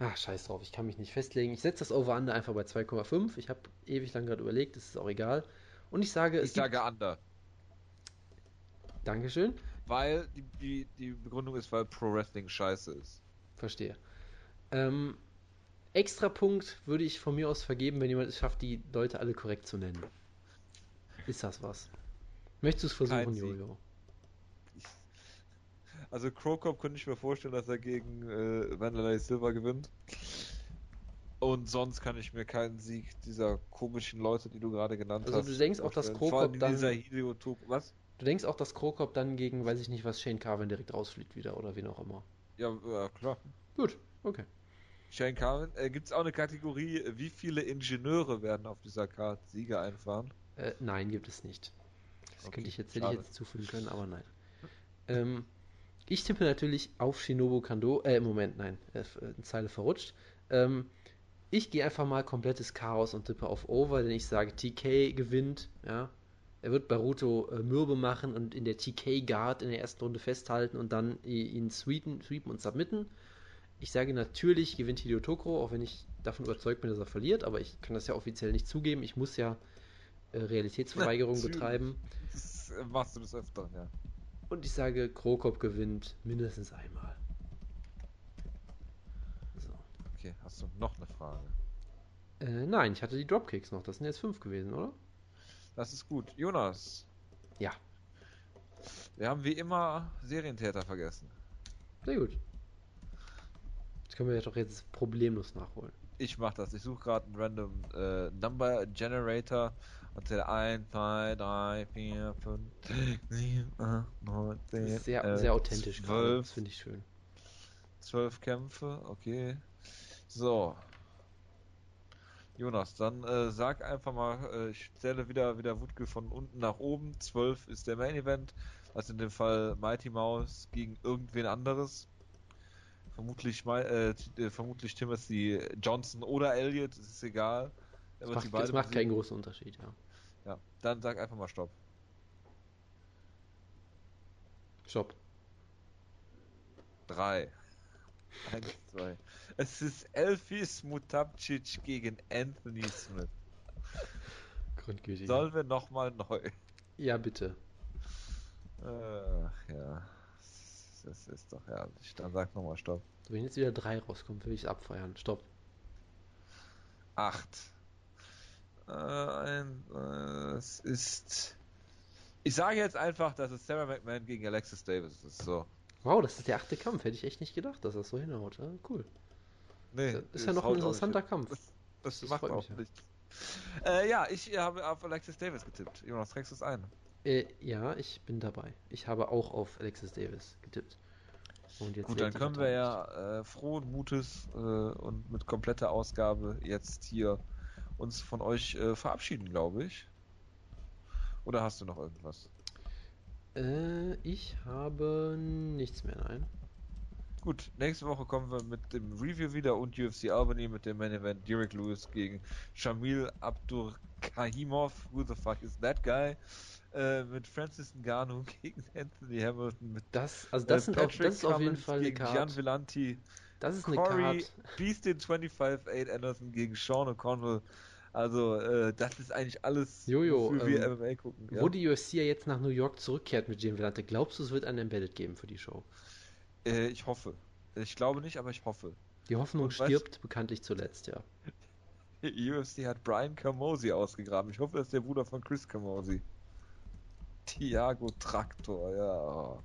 Ach, scheiß drauf, ich kann mich nicht festlegen. Ich setze das Over-Under einfach bei 2,5. Ich habe ewig lang gerade überlegt, das ist auch egal. Und ich sage, ich sage Under. Dankeschön weil die, die, die Begründung ist, weil Pro Wrestling scheiße ist. Verstehe. Ähm, Extra Punkt würde ich von mir aus vergeben, wenn jemand es schafft, die Leute alle korrekt zu nennen. Ist das was? Möchtest du es versuchen. Jojo? Also Krokop könnte ich mir vorstellen, dass er gegen äh, Wanderlei Silva gewinnt. Und sonst kann ich mir keinen Sieg dieser komischen Leute, die du gerade genannt Also hast. du denkst auch, dass Krokop dann- dieser Hideo Tok- Was? Du denkst auch, dass Krokop dann gegen, weiß ich nicht was, Shane Carvin direkt rausfliegt wieder oder wen auch immer. Ja, ja klar. Gut, okay. Shane Carvin. Äh, Gibt es auch eine Kategorie, äh, wie viele Ingenieure werden auf dieser Karte Sieger einfahren? Äh, nein, gibt es nicht. Das Okay, könnte ich jetzt, hätte ich jetzt zufügen können, aber nein. Ähm, ich tippe natürlich auf Shinobu Kando. Äh, Moment, nein, äh, äh, eine Zeile verrutscht. Ähm, ich gehe einfach mal komplettes Chaos und tippe auf Over, denn ich sage, TK gewinnt. Ja. Er wird Baruto äh, mürbe machen und in der TK Guard in der ersten Runde festhalten und dann ihn sweepen, sweepen und submitten. Ich sage natürlich gewinnt Hideo Tokoro, auch wenn ich davon überzeugt bin, dass er verliert, aber ich kann das ja offiziell nicht zugeben. Ich muss ja äh, Realitätsverweigerung betreiben. Das äh, machst du des Öfteren, ja. Und ich sage, Krokop gewinnt mindestens einmal. So. Okay, hast du noch eine Frage? Äh, nein, ich hatte die Dropkicks noch. Das sind jetzt fünf gewesen, oder? Das ist gut. Jonas. Ja. Wir haben wie immer Serientäter vergessen. Sehr gut. Das können wir ja doch jetzt problemlos nachholen. Ich mach das. Ich suche gerade einen random äh, Number Generator und zähle 1, 2, 3, 4, 5, 7, 8, 9, 10, Das ist sehr, 11, sehr authentisch gerade. 12, Das finde ich schön. 12 Kämpfe. Okay. So. Jonas, dann äh, sag einfach mal, äh, ich zähle wieder, wieder Wutke von unten nach oben. 12 ist der Main Event. Also in dem Fall Mighty Mouse gegen irgendwen anderes. Vermutlich, äh, äh, vermutlich Timothy Johnson oder Elliot, es ist egal. Das macht, das macht keinen großen Unterschied, ja. Ja, dann sag einfach mal Stopp. Stopp. Drei. Eins, zwei. Es ist Elfis Mutapcic gegen Anthony Smith. Grundgültig. Sollen wir nochmal neu? Ja, bitte. Ach ja. Das ist doch herrlich. Dann sag nochmal Stopp. Wenn jetzt wieder drei rauskommt, will ich es abfeiern. Stopp. Acht. Äh, ein, äh, es ist. Ich sage jetzt einfach, dass es Sarah McMahon gegen Alexis Davis ist. So. Wow, das ist der achte Kampf. Hätte ich echt nicht gedacht, dass das so hinhaut. Ja, cool. Nee, Das ist ja noch ein nicht interessanter. Kampf. Das, das, Das macht auch mich, ja. Äh, ja, ich habe auf Alexis Davis getippt. Jonas, trägst du es ein? Äh, ja, ich bin dabei. Ich habe auch auf Alexis Davis getippt. Und jetzt Gut, dann können wir ja äh, frohen Mutes äh, und mit kompletter Ausgabe jetzt hier uns von euch äh, verabschieden, glaube ich. Oder hast du noch irgendwas? Äh, ich habe nichts mehr, nein. Gut, nächste Woche kommen wir mit dem Review wieder und UFC Albany mit dem Main Event Derek Lewis gegen Shamil Abdurkahimov. Who the fuck is that guy? Äh, mit Francis Ngannou <laughs> gegen Anthony Hamilton. Mit Das, also das, äh, sind Patrick das ist auf jeden Fall eine gegen Gian Karte. Villanti. Das ist eine Corey Karte. Beastin 25-8 Anderson gegen Sean O'Connell. Also, äh, das ist eigentlich alles, Jojo, wofür wir ähm, MMA gucken. Ja? Wo die UFC ja jetzt nach New York zurückkehrt mit Jim Vellante, glaubst du, es wird ein Embedded geben für die Show? Äh, ich hoffe. Ich glaube nicht, aber ich hoffe. Die Hoffnung Und stirbt bekanntlich zuletzt, ja. <laughs> Die UFC hat Brian Camosi ausgegraben. Ich hoffe, das ist der Bruder von Chris Camosi. Tiago Traktor, ja.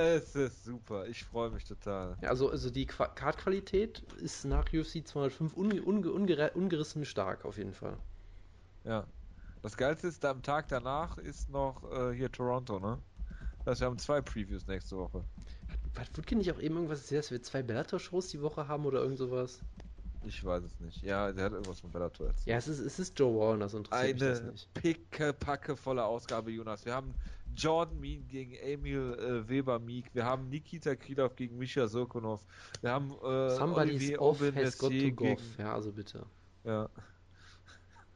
Es ist super. Ich freue mich total. Ja, also, also die Qua- Card-Qualität ist nach UFC 205 unge, unge, ungere- ungerissen stark, auf jeden Fall. Ja. Das Geilste ist, am Tag danach ist noch äh, hier Toronto, ne? Das heißt, wir haben zwei Previews nächste Woche. Hat Wutke nicht auch eben irgendwas erzählt, dass wir zwei Bellator-Shows die Woche haben oder irgend sowas? Ich weiß es nicht. Ja, der hat irgendwas von Bellator erzählt. Ja, es ist, es ist Joe Warren, also interessiert mich das Eine nicht. picke volle Ausgabe, Jonas. Wir haben Jordan Mean gegen Emil äh, Weber Meek. Wir haben Nikita Krylov gegen Misha Sokonov. Wir haben äh, Somebody's Olivier off Aubin has got to go. gegen... Ja, also bitte. Ja. <laughs>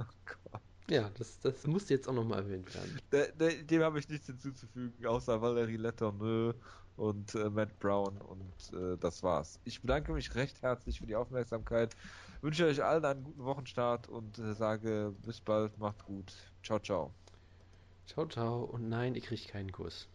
Oh Gott. Ja, das, das muss jetzt auch nochmal erwähnt werden. Der, der, dem habe ich nichts hinzuzufügen, außer Valerie Letourneux und äh, Matt Brown und äh, das war's. Ich bedanke mich recht herzlich für die Aufmerksamkeit, wünsche euch allen einen guten Wochenstart und äh, sage bis bald, macht gut. Ciao, ciao. Ciao, ciao und nein, ihr kriegt keinen Kuss.